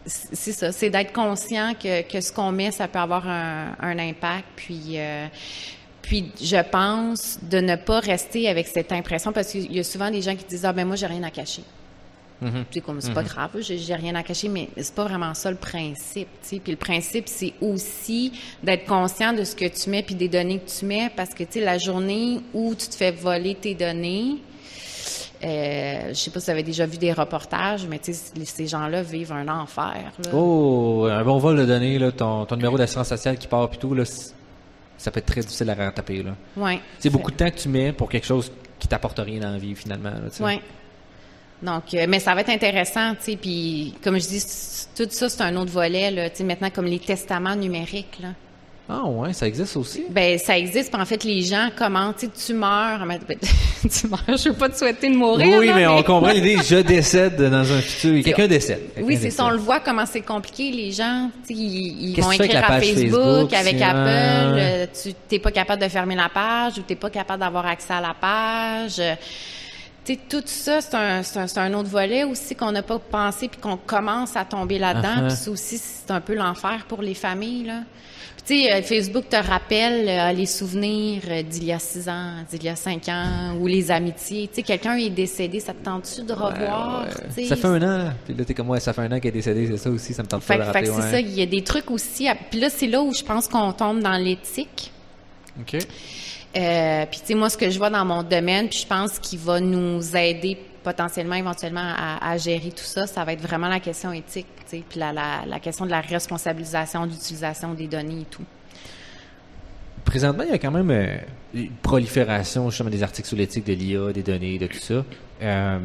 c'est ça, c'est d'être conscient que, que ce qu'on met, ça peut avoir un, un impact, puis euh, puis je pense de ne pas rester avec cette impression parce qu'il y a souvent des gens qui disent ah ben moi j'ai rien à cacher. Mhm. C'est comme c'est pas grave, j'ai rien à cacher, mais c'est pas vraiment ça le principe. tu sais. Puis le principe, c'est aussi d'être conscient de ce que tu mets puis des données que tu mets, parce que tu sais la journée où tu te fais voler tes données, euh, je sais pas si vous avez déjà vu des reportages, mais tu sais ces gens-là vivent un enfer. Là. Oh, un bon vol de données, là, ton, ton numéro d'assurance sociale qui part puis tout, là, ça peut être très difficile à rattraper. Là. Ouais. C'est beaucoup de temps que tu mets pour quelque chose qui t'apporte rien dans la vie, finalement. Oui. Donc, euh, mais ça va être intéressant, tu sais. Puis, comme je dis, tout ça, c'est un autre volet, là. Tu sais, maintenant, comme les testaments numériques, là. Ah ouais, ça existe aussi? Ben, ça existe. Puis en fait, les gens commentent, tu sais, tu meurs. ben, tu meurs. Je veux pas te souhaiter de mourir. oui, mais on comprend l'idée, je décède dans un futur. Quelqu'un décède. Oui, c'est ça. On le voit comment c'est compliqué. Les gens, tu sais, ils, ils vont écrire à Facebook, Facebook, avec Apple. euh, tu t'es pas capable de fermer la page ou t'es pas capable d'avoir accès à la page. Euh, Tu sais, tout ça, c'est un, autre volet aussi qu'on n'a pas pensé puis qu'on commence à tomber là-dedans. Uh-huh. Puis ça aussi, c'est un peu l'enfer pour les familles, là. Puis, tu sais, euh, Facebook te rappelle euh, les souvenirs euh, d'il y a six ans, d'il y a cinq ans, ou les amitiés. Tu sais, quelqu'un est décédé, ça te tente-tu de revoir? Ouais? Ça fait un an. Puis là, t'es comme, ouais, ça fait un an qu'elle est décédée, c'est ça aussi, ça me tente Fait, pas de fait rappeler. que c'est ouais. ça, il y a des trucs aussi. à- Puis là, c'est là où je pense qu'on tombe dans l'éthique. OK. Euh, puis tu sais, moi, ce que je vois dans mon domaine, puis je pense qu'il va nous aider potentiellement, éventuellement, à, gérer tout ça, ça va être vraiment la question éthique, tu sais, puis la, question de la responsabilisation d'utilisation des données et tout. Présentement, il y a quand même euh, une prolifération justement des articles sur l'éthique de l'IA, des données, de tout ça. Euh,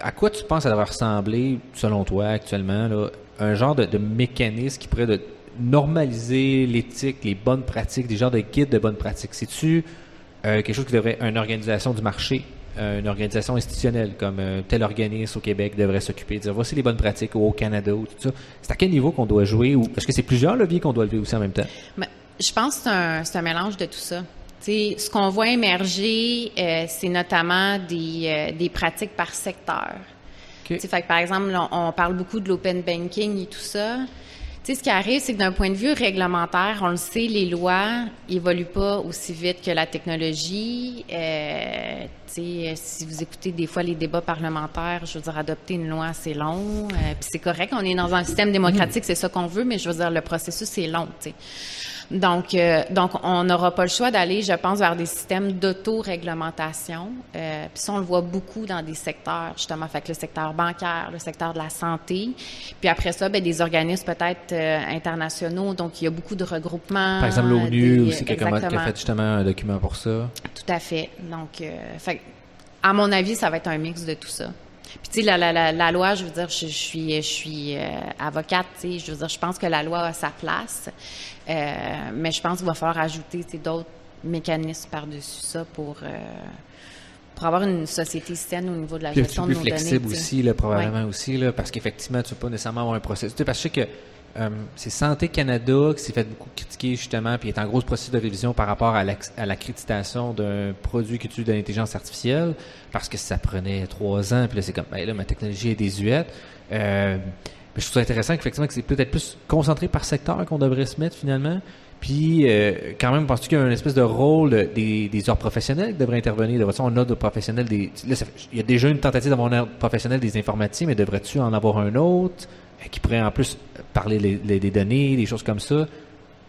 à quoi tu penses ça devrait ressembler, selon toi, actuellement, là, un genre de mécanisme qui pourrait de normaliser l'éthique, les bonnes pratiques, des genres de guides de bonnes pratiques? C'est-tu euh, quelque chose qui devrait, une organisation du marché, euh, une organisation institutionnelle comme euh, tel organisme au Québec devrait s'occuper, dire voici les bonnes pratiques au Canada ou tout ça. C'est à quel niveau qu'on doit jouer ou est-ce que c'est plusieurs leviers qu'on doit lever aussi en même temps? Mais je pense que c'est un, c'est un mélange de tout ça. Ce qu'on voit émerger, euh, c'est notamment des, euh, des pratiques par secteur. OK. Tu sais, fait que, par exemple, là, on parle beaucoup de l'open banking et tout ça. Sais, ce qui arrive, c'est que d'un point de vue réglementaire, on le sait, les lois évoluent pas aussi vite que la technologie. Euh, tu sais, si vous écoutez des fois les débats parlementaires, je veux dire, adopter une loi, c'est long. Euh, Puis c'est correct, on est dans un système démocratique, c'est ça qu'on veut, mais je veux dire, le processus, c'est long, tu. Donc, euh, donc on n'aura pas le choix d'aller, je pense, vers des systèmes d'auto-réglementation. Euh, puis ça, on le voit beaucoup dans des secteurs, justement, fait que le secteur bancaire, le secteur de la santé. Puis après ça, ben, des organismes peut-être euh, internationaux. Donc, il y a beaucoup de regroupements. Par exemple, l'ONU aussi qui a, fait justement un document pour ça. Tout à fait. Donc, euh, fait, à mon avis, ça va être un mix de tout ça. Puis tu sais, la, la, la, la loi, je veux dire, je, je suis, je suis euh, avocate, tu sais, je veux dire, je pense que la loi a sa place, euh, mais je pense qu'il va falloir ajouter tu sais, d'autres mécanismes par-dessus ça pour euh, pour avoir une société saine au niveau de la gestion petit de nos données. flexible aussi, là, probablement aussi, là, parce qu'effectivement, tu ne peux pas nécessairement avoir un processus. Tu sais, parce que je sais que euh, c'est Santé Canada qui s'est fait beaucoup critiquer justement, puis est en grosse processus de révision par rapport à l'acc- à l'accréditation d'un produit qui utilise de l'intelligence artificielle, parce que ça prenait trois ans, puis là, c'est comme, ben là, ma technologie est désuète. Euh, mais je trouve ça intéressant qu'effectivement, que c'est peut-être plus concentré par secteur qu'on devrait se mettre finalement. Puis, euh, quand même, penses-tu qu'il y a une espèce de rôle des, des ordres professionnels qui devraient intervenir? Devrait-tu avoir un ordre professionnel des... Là, il y a déjà une tentative d'avoir un professionnel des informaticiens, mais devrais-tu en avoir un autre? Qui pourrait en plus parler les- les- des données, des choses comme ça?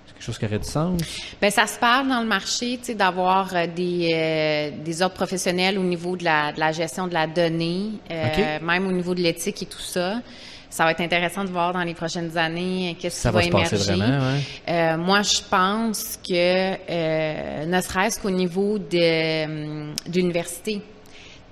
C'est quelque chose qui aurait du sens? Ben ça se parle dans le marché, tu sais, d'avoir euh, des euh, des ordres professionnels au niveau de la de la gestion de la donnée, euh, même au niveau de l'éthique et tout ça. Ça va être intéressant de voir dans les prochaines années euh, qu'est-ce qui va va, émerger. vraiment, ouais. Euh, moi, je pense que euh, ne serait-ce qu'au niveau de, hum,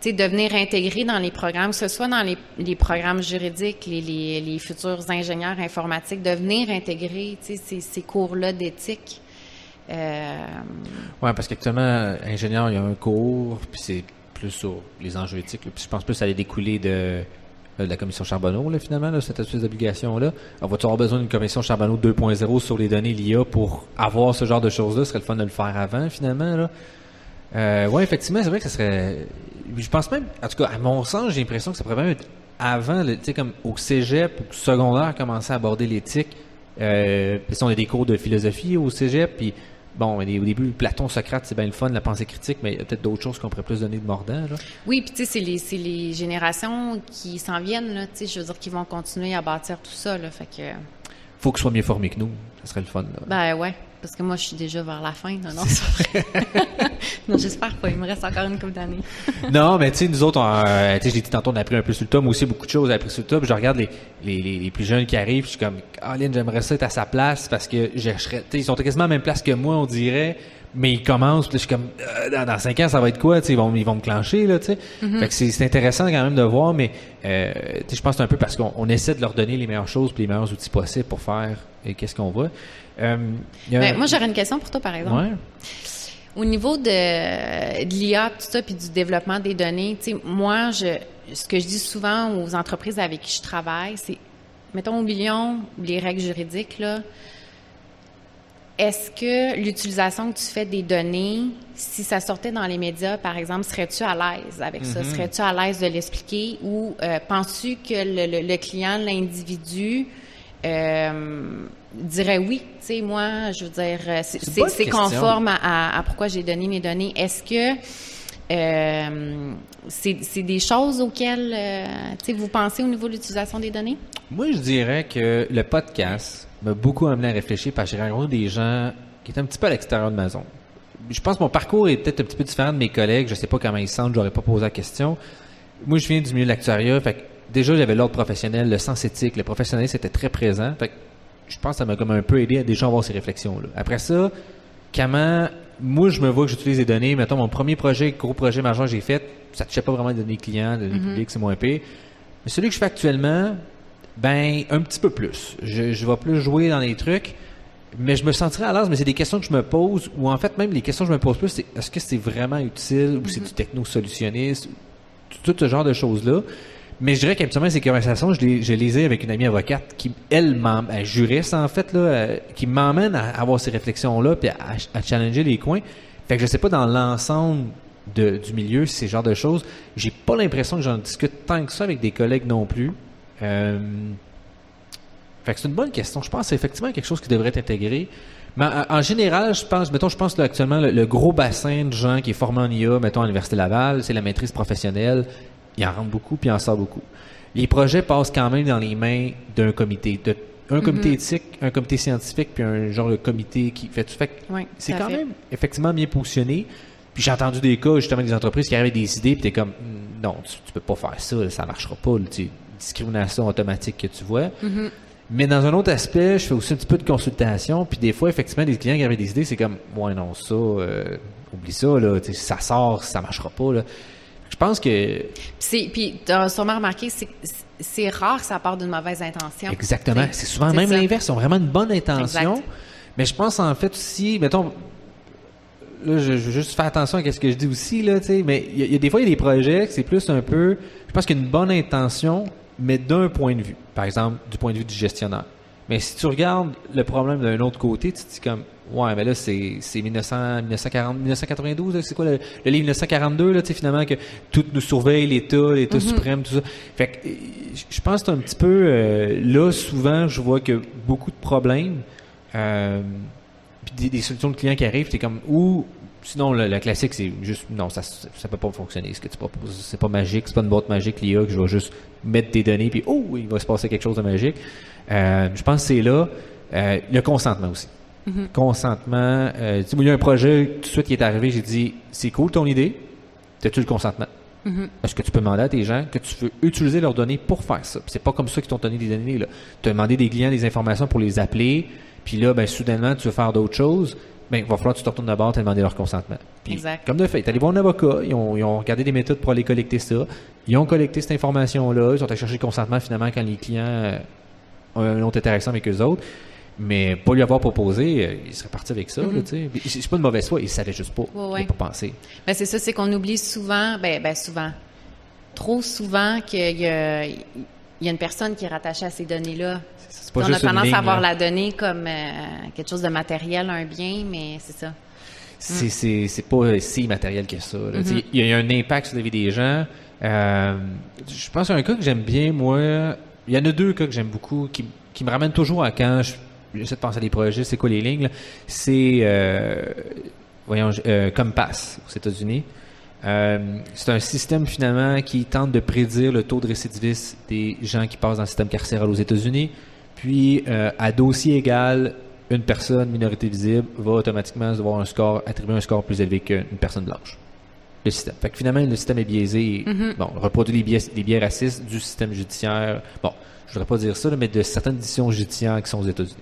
de l'université, tu sais, de venir intégrer dans les programmes, que ce soit dans les, les programmes juridiques, les, les, les futurs ingénieurs informatiques, de venir intégrer tu sais, ces, ces cours-là d'éthique. Euh, Ouais, parce qu'actuellement, ingénieur, il y a un cours, puis c'est plus sur les enjeux éthiques. Puis je pense plus ça allait découler de, euh, de la commission Charbonneau, finalement, là, cette espèce d'obligation-là. On va-tu avoir besoin d'une commission Charbonneau 2.0 sur les données l'IA pour avoir ce genre de choses-là? Ce serait le fun de le faire avant, finalement. Euh, ouais, effectivement, c'est vrai que ça serait. Je pense même, en tout cas, à mon sens, j'ai l'impression que ça pourrait même être avant, tu sais, comme au cégep au secondaire, commencer à aborder l'éthique. Euh, puis si on a des cours de philosophie au cégep, puis bon, au début, Platon, Socrate, c'est bien le fun, la pensée critique, mais il y a peut-être d'autres choses qu'on pourrait plus donner de mordant, là. oui, puis tu sais, c'est les, c'est les générations qui s'en viennent, là, tu sais, je veux dire, qui vont continuer à bâtir tout ça, là, fait que, Faut qu'ils soient mieux formés que nous. Ça serait le fun, là. ben ouais, parce que moi, je suis déjà vers la fin, non, non, c'est vrai. non, j'espère pas, il me reste encore une couple d'années. Non, mais tu sais, nous autres, on, euh, tu sais, je l'ai dit tantôt, on a appris un peu sur le tas. Moi aussi, beaucoup de choses, j'ai appris sur le tas. Puis je regarde les, les, les, les plus jeunes qui arrivent, je suis comme, Aline, j'aimerais ça être à sa place parce que je serais, ils sont quasiment à la même place que moi, on dirait. Mais ils commencent, puis je suis comme, euh, dans, dans cinq ans, ça va être quoi, tu sais, ils vont, ils vont me clencher, là, tu sais. Fait que c'est, c'est intéressant quand même de voir, mais, euh, je pense que c'est un peu parce qu'on on essaie de leur donner les meilleures choses puis les meilleurs outils possibles pour faire et qu'est-ce qu'on voit. Euh, a- Ben, moi, j'aurais une question pour toi, par exemple. ouais. Au niveau de, de l'IA, tout ça, puis du développement des données, tu sais, moi, je, ce que je dis souvent aux entreprises avec qui je travaille, c'est, mettons, au million, les règles juridiques, là, est-ce que l'utilisation que tu fais des données, si ça sortait dans les médias, par exemple, serais-tu à l'aise avec ça? Serais-tu à l'aise de l'expliquer? Ou euh, penses-tu que le, le- le client, l'individu, euh, dirait oui? Tu sais, moi, je veux dire, euh, c'est- conforme à, à- à pourquoi j'ai donné mes données. Est-ce que euh, c'est des choses auxquelles euh, vous pensez au niveau de l'utilisation des données? Moi, je dirais que le podcast m'a beaucoup amené à réfléchir parce que j'ai rencontré des gens qui étaient un petit peu à l'extérieur de ma zone. Je pense que mon parcours est peut-être un petit peu différent de mes collègues. Je sais pas comment ils se sentent, j'aurais pas posé la question. Moi, je viens du milieu de l'actuariat, déjà, j'avais l'ordre professionnel, le sens éthique, le professionnel, c'était très présent. Fait que je pense que ça m'a comme un peu aidé à déjà avoir ces réflexions-là. Après ça, comment moi je me vois que j'utilise des données, mettons mon premier projet, gros projet majeur que j'ai fait, ça touchait pas vraiment les données clients, les données publiques, c'est moins pire. Mais celui que je fais actuellement, ben un petit peu plus. Je, je vais plus jouer dans les trucs, mais je me sentirais à l'aise, mais c'est des questions que je me pose, ou en fait même les questions que je me pose plus, c'est est-ce que c'est vraiment utile, ou c'est du techno-solutionniste, tout, tout ce genre de choses-là. Mais je dirais qu'habituellement, ces conversations, je les, je ai avec une amie avocate qui, elle, elle, juriste, en fait, là, euh, qui m'emmène à avoir ces réflexions-là, puis à, challenger les coins. Fait que je sais pas dans l'ensemble du milieu, ces genres de choses. J'ai pas l'impression que j'en discute tant que ça avec des collègues non plus. Euh, fait que c'est une bonne question. Je pense que c'est effectivement quelque chose qui devrait être intégré. Mais en, en général, je pense, mettons, je pense là, actuellement, le, le gros bassin de gens qui est formé en IA, mettons, à l'Université Laval, c'est la maîtrise professionnelle. Il en rentre beaucoup, puis il en sort beaucoup. Les projets passent quand même dans les mains d'un comité, de, un comité éthique, un comité scientifique, puis un genre de comité qui fait tout. Fait que Oui, c'est quand fait. même effectivement bien positionné. Puis j'ai entendu des cas, justement, des entreprises qui avec des idées, puis t'es comme, Hmm, non, tu, tu peux pas faire ça, ça marchera pas, tu discrimination automatique que tu vois. Mais dans un autre aspect, je fais aussi un petit peu de consultation, puis des fois, effectivement, des clients qui avaient des idées, c'est comme, ouais, non, ça, euh, oublie ça, là, ça sort, ça marchera pas, là. Je pense que C'est puis tu as sûrement remarqué c'est c'est rare que ça part d'une mauvaise intention. Exactement. C'est souvent même l'inverse. Ils ont vraiment une bonne intention. Exact. Mais je pense en fait aussi, mettons, là, je, je veux juste faire attention à ce que je dis aussi, là, tu sais, mais il y, a- il y a des fois, il y a des projets que c'est plus un peu, je pense qu'il y a une bonne intention, mais d'un point de vue. Par exemple, du point de vue du gestionnaire. Mais si tu regardes le problème d'un autre côté, tu te dis comme, ouais, mais là, c'est, c'est 1900, 1940, 1992, là, c'est quoi le, le livre 1942, là, tu sais, finalement, que tout nous surveille, l'État, l'État suprême, tout ça. Fait que, je- je pense que c'est un petit peu, euh, là, souvent, je vois que beaucoup de problèmes, euh, puis des, des solutions de clients qui arrivent, t'es comme, ou, sinon, le, le classique, c'est juste, non, ça, ça peut pas fonctionner, ce que tu proposes. C'est pas magique, c'est pas une boîte magique, l'IA, que je vais juste mettre des données, puis, oh, il va se passer quelque chose de magique. Euh, je pense que c'est là. Euh, le consentement aussi. Consentement. Euh, il y a un projet tout de suite qui est arrivé, j'ai dit, c'est cool ton idée, as-tu le consentement? Est-ce que tu peux demander à tes gens que tu veux utiliser leurs données pour faire ça? C'est pas comme ça qu'ils t'ont donné des données. Tu as demandé des clients des informations pour les appeler, puis là, ben, soudainement, tu veux faire d'autres choses, ben, il va falloir que tu te retournes d'abord et demander leur consentement. Puis, Exact. Comme de fait, tu allé voir un avocat, ils ont, ils ont regardé des méthodes pour aller collecter ça, ils ont collecté cette information-là, ils sont allés chercher le consentement finalement quand les clients euh, ont un autre interaction avec eux autres. Mais pas lui avoir proposé, euh, il serait parti avec ça, sais. Puis C'est pas une mauvaise foi, il savait juste pas. Il pas pensé. Ben, c'est ça, c'est qu'on oublie souvent, ben, ben souvent, trop souvent qu'il y a, il y a une personne qui est rattachée à ces données-là. On a tendance ligne, à voir là. la donnée comme euh, quelque chose de matériel, un bien, mais c'est ça. c'est c'est c'est pas si immatériel que ça. sais, Il y a un impact sur la vie des gens. Euh, je pense à un cas que j'aime bien, moi. Il y en a deux cas que j'aime beaucoup, qui, qui me ramènent toujours à quand je- j'essaie de penser à des projets. C'est quoi les lignes? C'est, euh, voyons, euh, Compass aux États-Unis. Euh, c'est un système finalement qui tente de prédire le taux de récidivisme des gens qui passent dans le système carcéral aux États-Unis. Puis, à dossier égal, une personne minorité visible va automatiquement avoir un score, attribuer un score plus élevé qu'une personne blanche. Le système. Fait que finalement, le système est biaisé. Bon, reproduit les biais, les biais racistes du système judiciaire. Bon, je voudrais pas dire ça, là, mais de certaines décisions judiciaires qui sont aux États-Unis.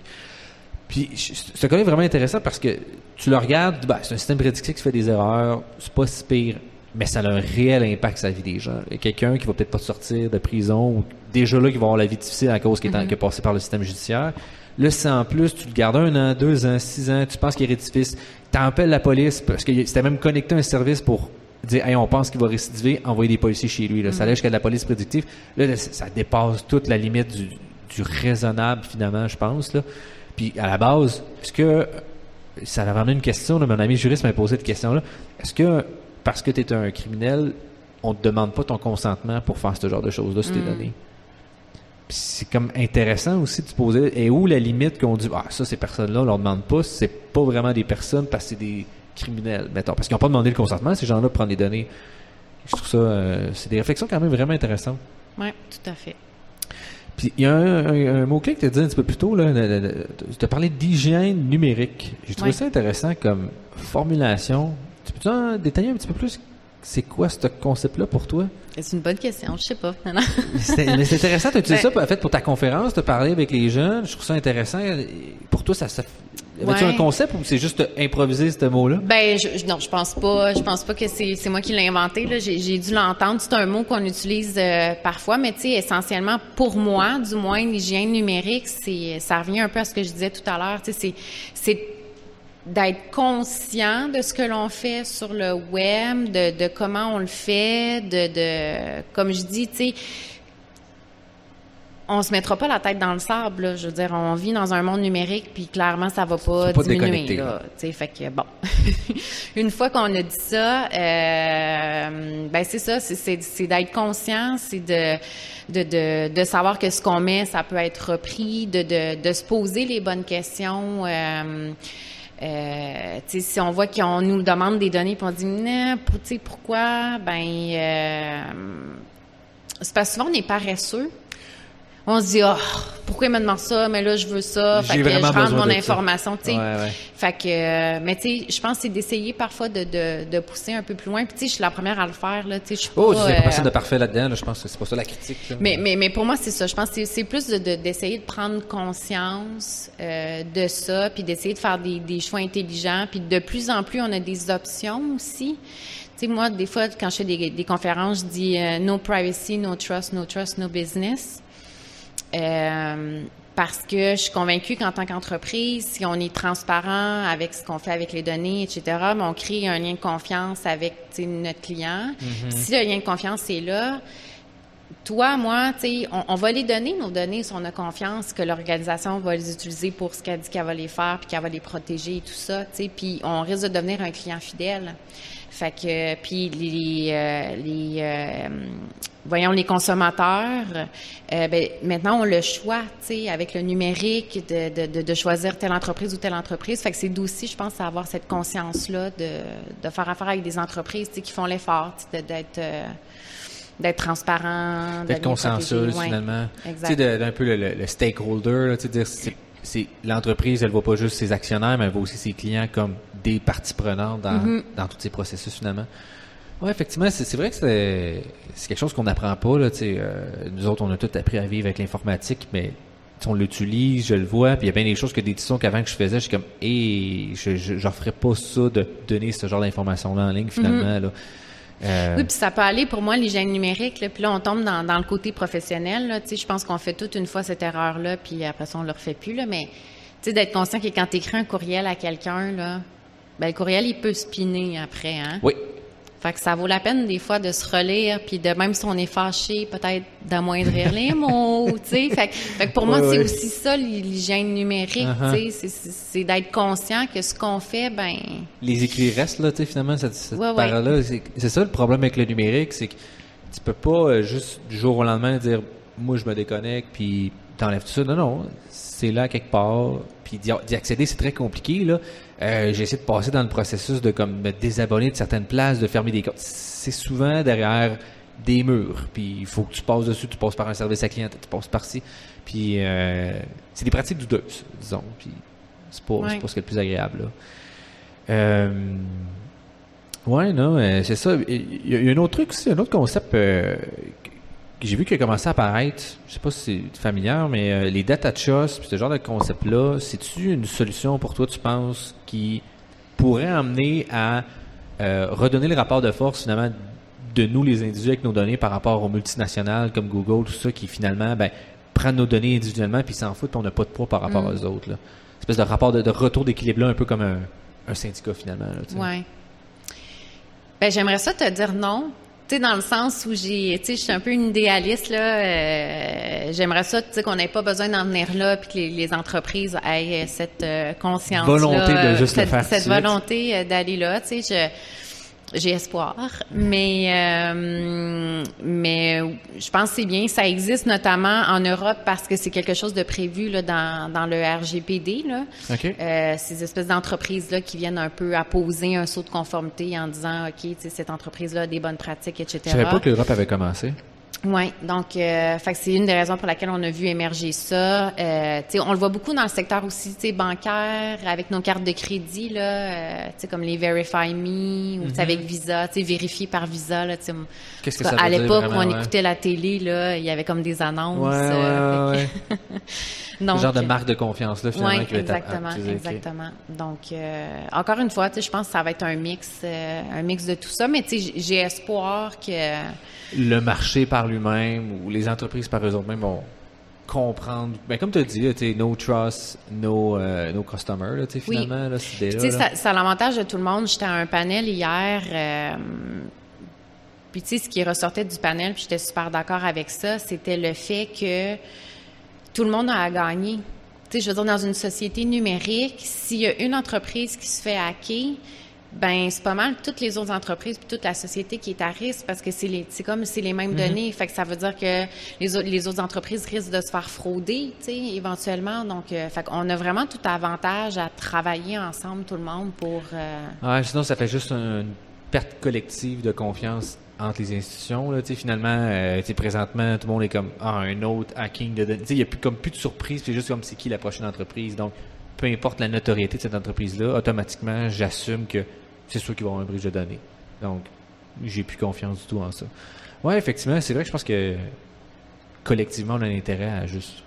Puis, ce cas-là est vraiment intéressant parce que tu le regardes, ben, c'est un système prédictif qui fait des erreurs, c'est pas si pire, mais ça a un réel impact sur la vie des gens. Il y a quelqu'un qui va peut-être pas sortir de prison, ou déjà là, qui va avoir la vie difficile à cause qu'il est, en- qu'il est passé par le système judiciaire. Là, si en plus, tu le gardes un an, deux ans, six ans, tu penses qu'il est récidiviste, t'appelles la police, parce que c'était même connecté à un service pour dire, hey, on pense qu'il va récidiver, envoyer des policiers chez lui. Là. Ça allait jusqu'à de la police prédictive. Là, là, ça dépasse toute la limite du, du raisonnable, finalement, je pense. Là. Puis, à la base, est-ce que, ça avait amené une question, là, mon ami juriste m'a posé cette question-là, est-ce que, parce que tu es un criminel, on te demande pas ton consentement pour faire ce genre de choses-là sur tes données? Puis c'est comme intéressant aussi de se poser, et où la limite qu'on dit, ah, ça, ces personnes-là, on leur demande pas, c'est pas vraiment des personnes parce que c'est des criminels, mettons. Parce qu'ils n'ont pas demandé le consentement, ces gens-là, prendre des données. Je trouve ça, euh, c'est des réflexions quand même vraiment intéressantes. Oui, tout à fait. Puis il y a un, un- un mot-clé que tu as dit un petit peu plus tôt, là, tu as parlé d'hygiène numérique. J'ai trouvé Ouais. ça intéressant comme formulation. Tu peux-tu en détailler un petit peu plus? C'est quoi ce concept-là pour toi? C'est une bonne question, je sais pas. Non, non. C'est- Mais c'est intéressant, tu as utilisé Ben- ça en fait, pour ta conférence, de parler avec les jeunes? Je trouve ça intéressant. Pour toi, ça, ça Ouais. un concept ou c'est juste improviser ce mot-là? Ben je, je- non, je pense pas. Je pense pas que c'est moi qui l'ai inventé. J'ai dû l'entendre. C'est un mot qu'on utilise euh, parfois, mais tu sais, essentiellement pour moi, du moins, l'hygiène numérique, c'est ça revient un peu à ce que je disais tout à l'heure. Tu sais, c'est c'est d'être conscient de ce que l'on fait sur le web, de, de comment on le fait, de, de comme je dis, tu sais on se mettra pas la tête dans le sable. Là. Je veux dire, on vit dans un monde numérique, puis clairement, ça va pas, diminuer. Là, fait que bon. Une fois qu'on a dit ça, euh, ben c'est ça, c'est- d'être conscient, c'est de, de, de, de savoir que ce qu'on met, ça peut être repris, de, de, de se poser les bonnes questions. Euh, euh, si on voit qu'on nous demande des données, puis on dit, non, pour- tu sais, pourquoi? Ben, euh, c'est parce que souvent on est paresseux. On se dit, oh, pourquoi il me demande ça? Mais là, je veux ça. Fait que je rentre mon information, tu sais. Ouais, ouais. Fait que, euh, mais tu sais, je pense que c'est d'essayer parfois de, de, de pousser un peu plus loin. Puis tu sais, je suis la première à le faire, là. Tu sais, je suis Oh, pas, n'es euh, personne de parfait là-dedans. là. Je pense que c'est pas ça la critique. là. mais, mais, mais pour moi, c'est ça. Je pense que c'est- c'est plus de- de- d'essayer de, prendre conscience euh, de ça, puis d'essayer de faire des, des choix intelligents. Puis de plus en plus, on a des options aussi. Tu sais, moi, des fois, quand je fais des, des conférences, je dis euh, no privacy, no trust, no trust, no business. Euh, parce que je suis convaincue qu'en tant qu'entreprise, si on est transparent avec ce qu'on fait avec les données, etc., ben, on crée un lien de confiance avec notre client. Si le lien de confiance est là, toi, moi, on, on va les donner, nos données, si on a confiance que l'organisation va les utiliser pour ce qu'elle dit qu'elle va les faire, puis qu'elle va les protéger et tout ça, puis on risque de devenir un client fidèle. Fait que, puis les, euh, les euh, voyons, les consommateurs, euh, ben, maintenant, ont le choix, tu sais, avec le numérique, de, de, de, choisir telle entreprise ou telle entreprise. Fait que c'est d'aussi, je pense, à avoir cette conscience-là de, de faire affaire avec des entreprises, qui font l'effort, d'être... euh, d'être transparent, D'être consensuel. Ouais. finalement. Tu sais, d'un peu le, le- le stakeholder, là, tu sais, dire, c'est, l'entreprise, elle voit pas juste ses actionnaires, mais elle voit aussi ses clients comme des parties prenantes dans, Mm-hmm. dans tous ces processus, finalement. Ouais, effectivement, c'est, vrai que c'est, c'est quelque chose qu'on n'apprend pas, là, euh, nous autres, on a tout appris à vivre avec l'informatique, mais on l'utilise, je le vois, puis il y a bien des choses que des décisions qu'avant que je faisais, je suis comme, hé, je, je, je referais pas ça de donner ce genre d'informations-là en ligne, finalement, là. Euh, Oui, puis ça peut aller pour moi l'hygiène numérique. Là, puis là, on tombe dans, dans le côté professionnel. Là, tu sais, je pense qu'on fait toute une fois cette erreur-là, puis après ça, on le refait plus. Là, mais tu sais, d'être conscient que quand tu écris un courriel à quelqu'un, là, ben, le courriel, il peut spinner après. Hein? oui, Fait que ça vaut la peine des fois de se relire, puis de même si on est fâché, peut-être d'amoindrir les mots, tu sais. Fait, que- fait que pour moi, c'est aussi ça l'hygiène numérique, Uh-huh. tu sais. C'est- d'être conscient que ce qu'on fait, ben les écrits restent là, tu sais, finalement, cette, cette Ouais, ouais. parole-là. C'est, c'est ça le problème avec le numérique, c'est que tu peux pas euh, juste du jour au lendemain dire moi je me déconnecte puis t'enlèves tout ça. Non, non, c'est là quelque part. Puis d'y, accéder, c'est très compliqué là. Euh, j'ai essayé de passer dans le processus de comme me désabonner de certaines places, de fermer des comptes. C'est souvent derrière des murs. Puis il faut que tu passes dessus, tu passes par un service à client, tu passes par-ci. Puis euh, c'est des pratiques douteuses, disons. Puis c'est pas, c'est Ouais. pas ce qui est le plus agréable là. Euh, ouais, non, euh, c'est ça. Il y, a- un autre truc aussi, un autre concept euh, j'ai vu qui a commencé à apparaître. Je sais pas si c'est familier, mais euh, les data trusts, puis ce genre de concept-là, c'est-tu une solution pour toi, tu penses, qui pourrait amener à euh, redonner le rapport de force finalement de nous les individus avec nos données par rapport aux multinationales comme Google, tout ça, qui finalement ben, prennent nos données individuellement puis s'en foutent, puis on n'a pas de poids par rapport Mm. aux autres. Là. Espèce de rapport de, de retour d'équilibre là, un peu comme un, un syndicat finalement. Là. Ouais. Ben j'aimerais ça te dire non. Tu sais, dans le sens où j'ai, tu sais, je suis un peu une idéaliste là. euh, j'aimerais ça, tu sais, qu'on n'ait pas besoin d'en venir là, puis que les, les entreprises aient cette euh, conscience, Volonté de juste le cette, faire cette volonté euh, d'aller là. Tu sais, je j'ai espoir, mais euh, mais je pense que c'est bien. Ça existe notamment en Europe parce que c'est quelque chose de prévu là dans dans le RGPD là. Euh, ces espèces d'entreprises-là qui viennent un peu apposer un saut de conformité en disant, OK, cette entreprise-là a des bonnes pratiques, etc. Je savais pas que l'Europe avait commencé. Oui, donc euh, c'est une des raisons pour laquelle on a vu émerger ça. Euh, tu sais, on le voit beaucoup dans le secteur aussi, bancaire, avec nos cartes de crédit là, euh, tu sais comme les Verify Me ou tu sais, avec Visa, tu sais vérifié par Visa là. Qu'est-ce que ça À l'époque on ouais? écoutait la télé là, il y avait comme des annonces. Ouais, euh, ouais, donc, Le genre de marque de confiance là finalement qui va être exactement, ok. exactement. Donc, euh, encore une fois, tu sais, je pense que ça va être un mix, euh, un mix de tout ça, mais tu sais, j'ai- espoir que, Le marché par lui-même ou les entreprises par eux-mêmes vont comprendre. Ben, comme tu as dit, là, no trust, no, euh, no customer, là, sais, Oui. finalement, là, cette tu idée-là. ça, ça a l'avantage de tout le monde. J'étais à un panel hier, euh, puis tu sais, ce qui ressortait du panel, puis j'étais super d'accord avec ça, c'était le fait que tout le monde a à gagner. Tu sais, je veux dire, dans une société numérique, s'il y a une entreprise qui se fait hacker, ben c'est pas mal toutes les autres entreprises puis toute la société qui est à risque parce que c'est les c'est comme c'est les mêmes Mm-hmm. données fait que ça veut dire que les autres les autres entreprises risquent de se faire frauder tu sais éventuellement donc euh, fait qu'on a vraiment tout avantage à travailler ensemble tout le monde pour euh, Ouais, sinon, ça fait juste un- une perte collective de confiance entre les institutions. Là, finalement, euh, présentement, tout le monde est comme ah, un autre hacking de données. Il n'y a plus, comme plus de surprise, c'est juste comme c'est qui la prochaine entreprise? Donc, peu importe la notoriété de cette entreprise-là, automatiquement, j'assume que c'est sûr qu'ils vont avoir un bridge de données. Donc, j'ai plus confiance du tout en ça. Ouais, effectivement, c'est vrai que je pense que collectivement, on a un intérêt à juste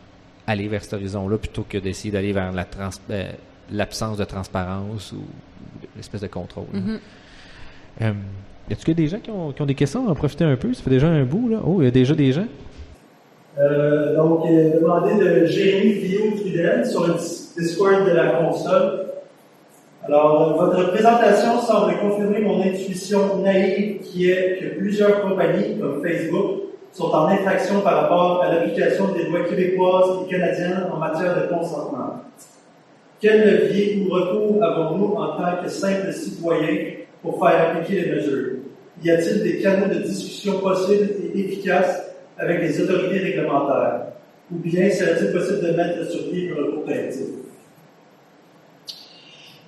aller vers cet horizon-là plutôt que d'essayer d'aller vers la euh, l'absence de transparence ou l'espèce de contrôle. Mm-hmm. Euh, y a-t-il des gens qui ont, des questions? On va en profiter un peu. Ça fait déjà un bout, là. Oh, il y a déjà des gens. Euh, donc, euh, demandé de Jérémy Villot Trudel sur le Discord de la console. Alors, votre présentation semble confirmer mon intuition naïve qui est que plusieurs compagnies, comme Facebook, sont en infraction par rapport à l'application des lois québécoises et canadiennes en matière de consentement. Quel levier ou recours avons-nous en tant que simples citoyens pour faire appliquer les mesures? Y a-t-il des canaux de discussion possibles et efficaces avec les autorités réglementaires? Ou bien serait-il possible de mettre sur pied un recours collectif?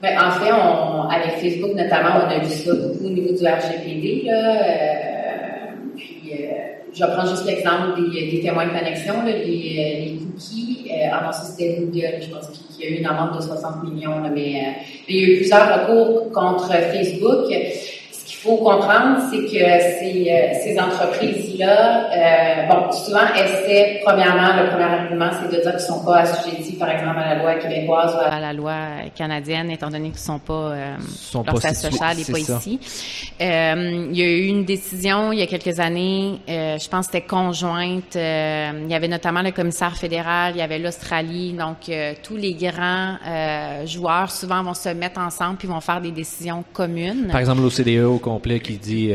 Ben, en fait, on, avec Facebook notamment, on a vu ça beaucoup au niveau du RGPD. Là, euh, puis, euh, je prends juste l'exemple des, témoins de connexion, là, les, les cookies. Euh, avant c'était Google, je pense qu'il y a eu une amende de 60 millions, là, mais euh, il y a eu plusieurs recours contre Facebook faut comprendre, c'est que ces, euh, ces entreprises-là, euh, bon, souvent essaient, premièrement, le premier argument, c'est de dire qu'ils sont pas assujettis, par exemple, à la loi québécoise ou à la loi canadienne, étant donné qu'ils sont pas, euh, sont leur pas social n'est pas ici. Euh, il y a eu une décision il y a quelques années, euh, je pense que c'était conjointe, il y avait notamment le commissaire fédéral, il y avait l'Australie, donc tous les grands joueurs souvent vont se mettre ensemble puis vont faire des décisions communes. Par exemple, l'OCDE au complet qui dit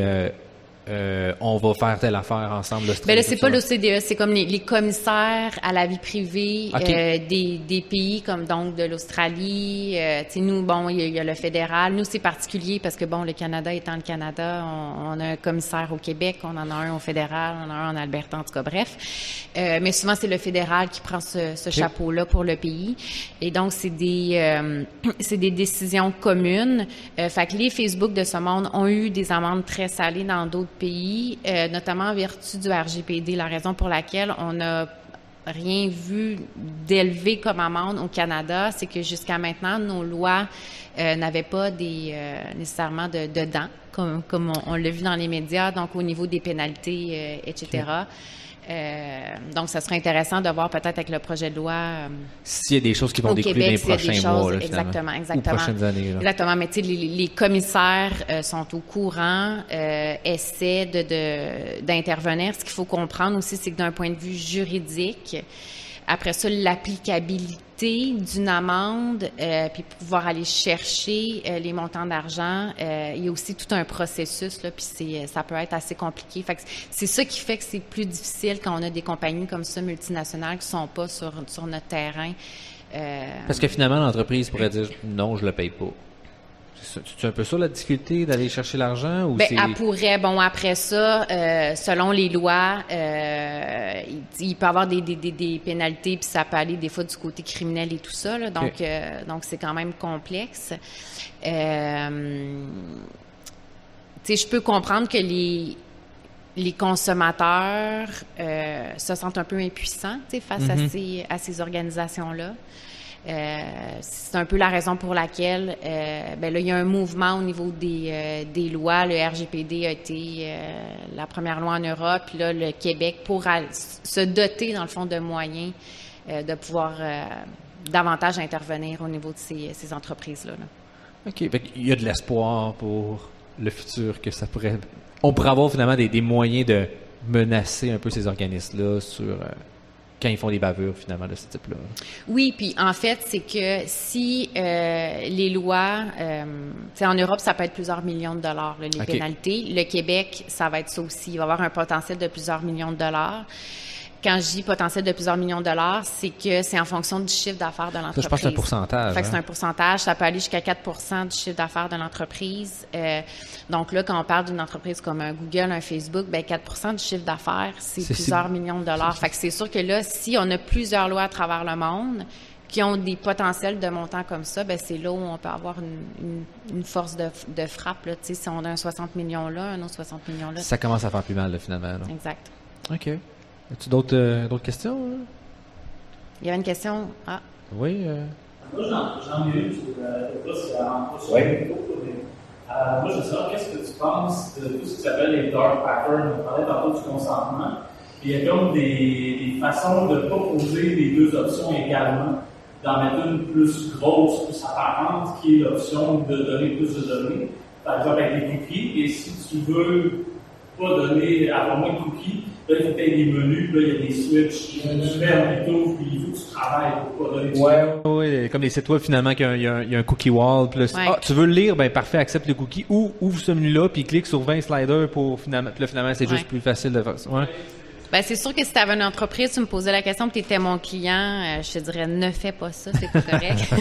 euh, euh, on va faire telle affaire ensemble. Ben là, c'est pas l'OCDE, c'est comme les, commissaires à la vie privée euh, des, des, pays comme donc de l'Australie. Euh, tu sais, nous, bon, il y, a le fédéral. Nous, c'est particulier parce que bon, le Canada étant le Canada, on, a un commissaire au Québec, on en a un au fédéral, on en a un en Alberta, en tout cas, bref. Euh, mais souvent, c'est le fédéral qui prend ce, ce chapeau-là pour le pays. Et donc, c'est des, euh, c'est des décisions communes. fait que les Facebook de ce monde ont eu des amendes très salées dans d'autres pays, euh, notamment en vertu du RGPD, la raison pour laquelle on n'a rien vu d'élevé comme amende au Canada, c'est que jusqu'à maintenant, nos lois euh, n'avaient pas des euh, nécessairement de, de dents, comme, comme on, l'a vu dans les médias, donc au niveau des pénalités, etc. Euh, donc, ça serait intéressant de voir peut-être avec le projet de loi. Euh, S'il y a des choses qui vont découler dans les prochains mois. Là, exactement, exactement. Ou prochaines années. Là. Exactement. Mais tu sais, les, les, commissaires euh, sont au courant, euh, essaient de, d'intervenir. Ce qu'il faut comprendre aussi, c'est que d'un point de vue juridique, après ça, l'applicabilité d'une amende, euh, puis pouvoir aller chercher euh, les montants d'argent, euh, il y a aussi tout un processus là, puis c'est ça peut être assez compliqué. Fait c'est ça qui fait que c'est plus difficile quand on a des compagnies comme ça multinationales qui sont pas sur sur notre terrain. Parce que finalement, l'entreprise pourrait dire non, je le paye pas. C'est un peu ça la difficulté d'aller chercher l'argent ou ben, elle pourrait. Bon, après ça, euh, selon les lois, euh, il, peut y avoir des, des, des, pénalités, puis ça peut aller des fois du côté criminel et tout ça. Là, donc, euh, donc c'est quand même complexe. Je peux comprendre que les les consommateurs se sentent un peu impuissants face à mm-hmm. ces, à ces organisations-là. Euh, c'est un peu la raison pour laquelle euh, ben là, il y a un mouvement au niveau des, euh, lois. Le RGPD a été la première loi en Europe, puis là, le Québec pour se doter, dans le fond, de moyens de pouvoir davantage intervenir au niveau de ces, entreprises-là. OK. il y a de l'espoir pour le futur que ça pourrait... On pourrait avoir finalement des moyens de menacer un peu ces organismes-là sur quand ils font des bavures finalement de ce type-là. Oui, puis en fait, c'est que si euh, les lois, euh, en Europe, ça peut être plusieurs millions de dollars les pénalités. Le Québec, ça va être ça aussi. Il va y avoir un potentiel de plusieurs millions de dollars quand je dis potentiel de plusieurs millions de dollars, c'est que c'est en fonction du chiffre d'affaires de l'entreprise. je pense que c'est un pourcentage. Fait que c'est hein. un pourcentage. Ça peut aller jusqu'à 4 du chiffre d'affaires de l'entreprise. Euh, donc là, quand on parle d'une entreprise comme un Google, un Facebook, ben 4% du chiffre d'affaires, c'est plusieurs millions de dollars. Fait que c'est sûr que là, si on a plusieurs lois à travers le monde, qui ont des potentiels de montant comme ça, ben c'est là où on peut avoir une, une, force de, de frappe. Là. Si on a un 60 millions là, un autre 60 millions là. Ça commence à faire plus mal, là, finalement. Là. Exact. OK. As-tu d'autres, euh, d'autres questions? Il y avait une question. Ah. Oui. Euh... Moi, j'en, ai une. Je sais pas si oui. Euh, moi, je veux savoir qu'est-ce que tu penses de tout ce qui s'appelle les dark patterns? On parlait tantôt du consentement. il y a comme des, des façons de proposer les deux options également d'en mettre une plus grosse, plus apparente, qui est l'option de donner plus de données, par exemple avec les cookies. Et si tu veux pas donner, avoir moins de cookies, là, il faut que des menus, là, il y a des switches, tu fermes et tout, puis il faut que tu travailles pour pas donner Ouais, ouais, comme les sites web finalement, qu'il y, a un, cookie wall, plus, ah, tu veux le lire, ben parfait, accepte le cookie, ou ouvre ce menu-là, puis clique sur 20 sliders pour finalement, puis là, finalement, c'est juste plus facile de faire ça. Ouais. Ben, c'est sûr que si tu avais une entreprise, tu me posais la question, tu étais mon client, euh, je te dirais ne fais pas ça, c'est pas correct.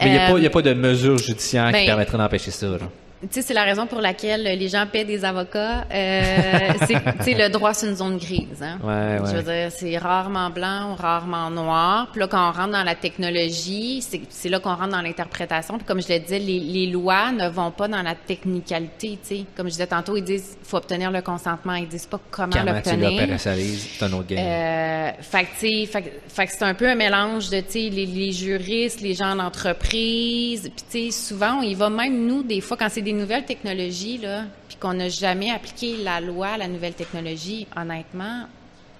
Mais il n'y a, a, pas de mesure judiciaire qui ben, permettrait d'empêcher ça. Là tu sais, c'est la raison pour laquelle les gens paient des avocats. Euh, c'est, le droit, c'est une zone grise. Hein? Ouais, ouais. Je veux dire, c'est rarement blanc ou rarement noir. Puis là, quand on rentre dans la technologie, c'est, là qu'on rentre dans l'interprétation. Puis comme je le disais, les, les, lois ne vont pas dans la technicalité. Tu sais, comme je disais tantôt, ils disent faut obtenir le consentement. Ils disent pas comment comment l'obtenir. c'est un autre game. Euh, fait que tu sais, fait, fait que c'est un peu un mélange de tu sais les, les juristes, les gens d'entreprise. Puis tu sais, souvent, on y va même nous des fois quand c'est des nouvelles technologies, là, puis qu'on n'a jamais appliqué la loi à la nouvelle technologie, honnêtement.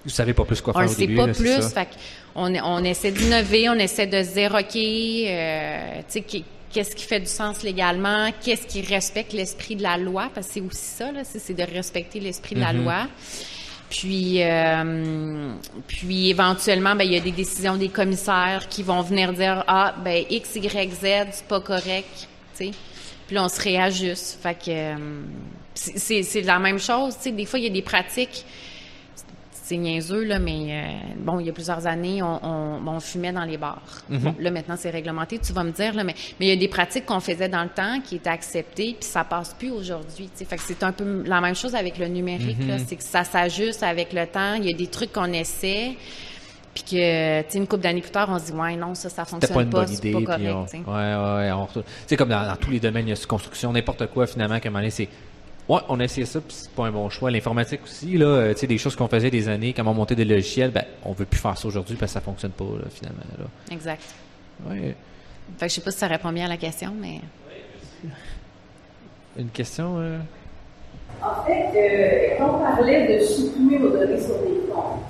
Vous savez pas plus quoi faire on au début. On ne sait pas plus. Fait on, on essaie d'innover, on essaie de zéroquer, euh, tu sais, qu'est-ce qui fait du sens légalement, qu'est-ce qui respecte l'esprit de la loi, parce que c'est aussi ça, là, c'est de respecter l'esprit de la mm-hmm. loi. Puis, euh, puis éventuellement, ben, il y a des décisions des commissaires qui vont venir dire ah ben X, Y, Z, c'est pas correct, tu sais. Puis là, on se réajuste. Fait que euh, c'est la même chose. Tu sais, des fois, il y a des pratiques. C'est niaiseux, là, mais euh, bon, il y a plusieurs années, on, on, fumait dans les bars. Mm-hmm. là, maintenant, c'est réglementé, tu vas me dire, là, mais, mais il y a des pratiques qu'on faisait dans le temps qui étaient acceptées, puis ça passe plus aujourd'hui. Fait que c'est un peu la même chose avec le numérique. Mm-hmm. C'est que ça s'ajuste avec le temps. Il y a des trucs qu'on essaie. Puis que, tu sais, une couple d'années plus tard, on se dit, ouais, non, ça, ça fonctionne pas. Une pas, bonne idée, pas correct. On, ouais, ouais, on Tu sais, comme dans, tous les domaines, il y a construction, n'importe quoi, finalement, qu'à un c'est. Ouais, on a essayé ça, puis c'est pas un bon choix. L'informatique aussi, là, euh, tu sais, des choses qu'on faisait des années, quand on montait des logiciels, ben, on veut plus faire ça aujourd'hui parce que ça fonctionne pas, là, finalement. Là. Exact. Ouais. Fait que je sais pas si ça répond bien à la question, mais. Une question? Euh? En fait, euh, quand on parlait de supprimer vos données sur des comptes,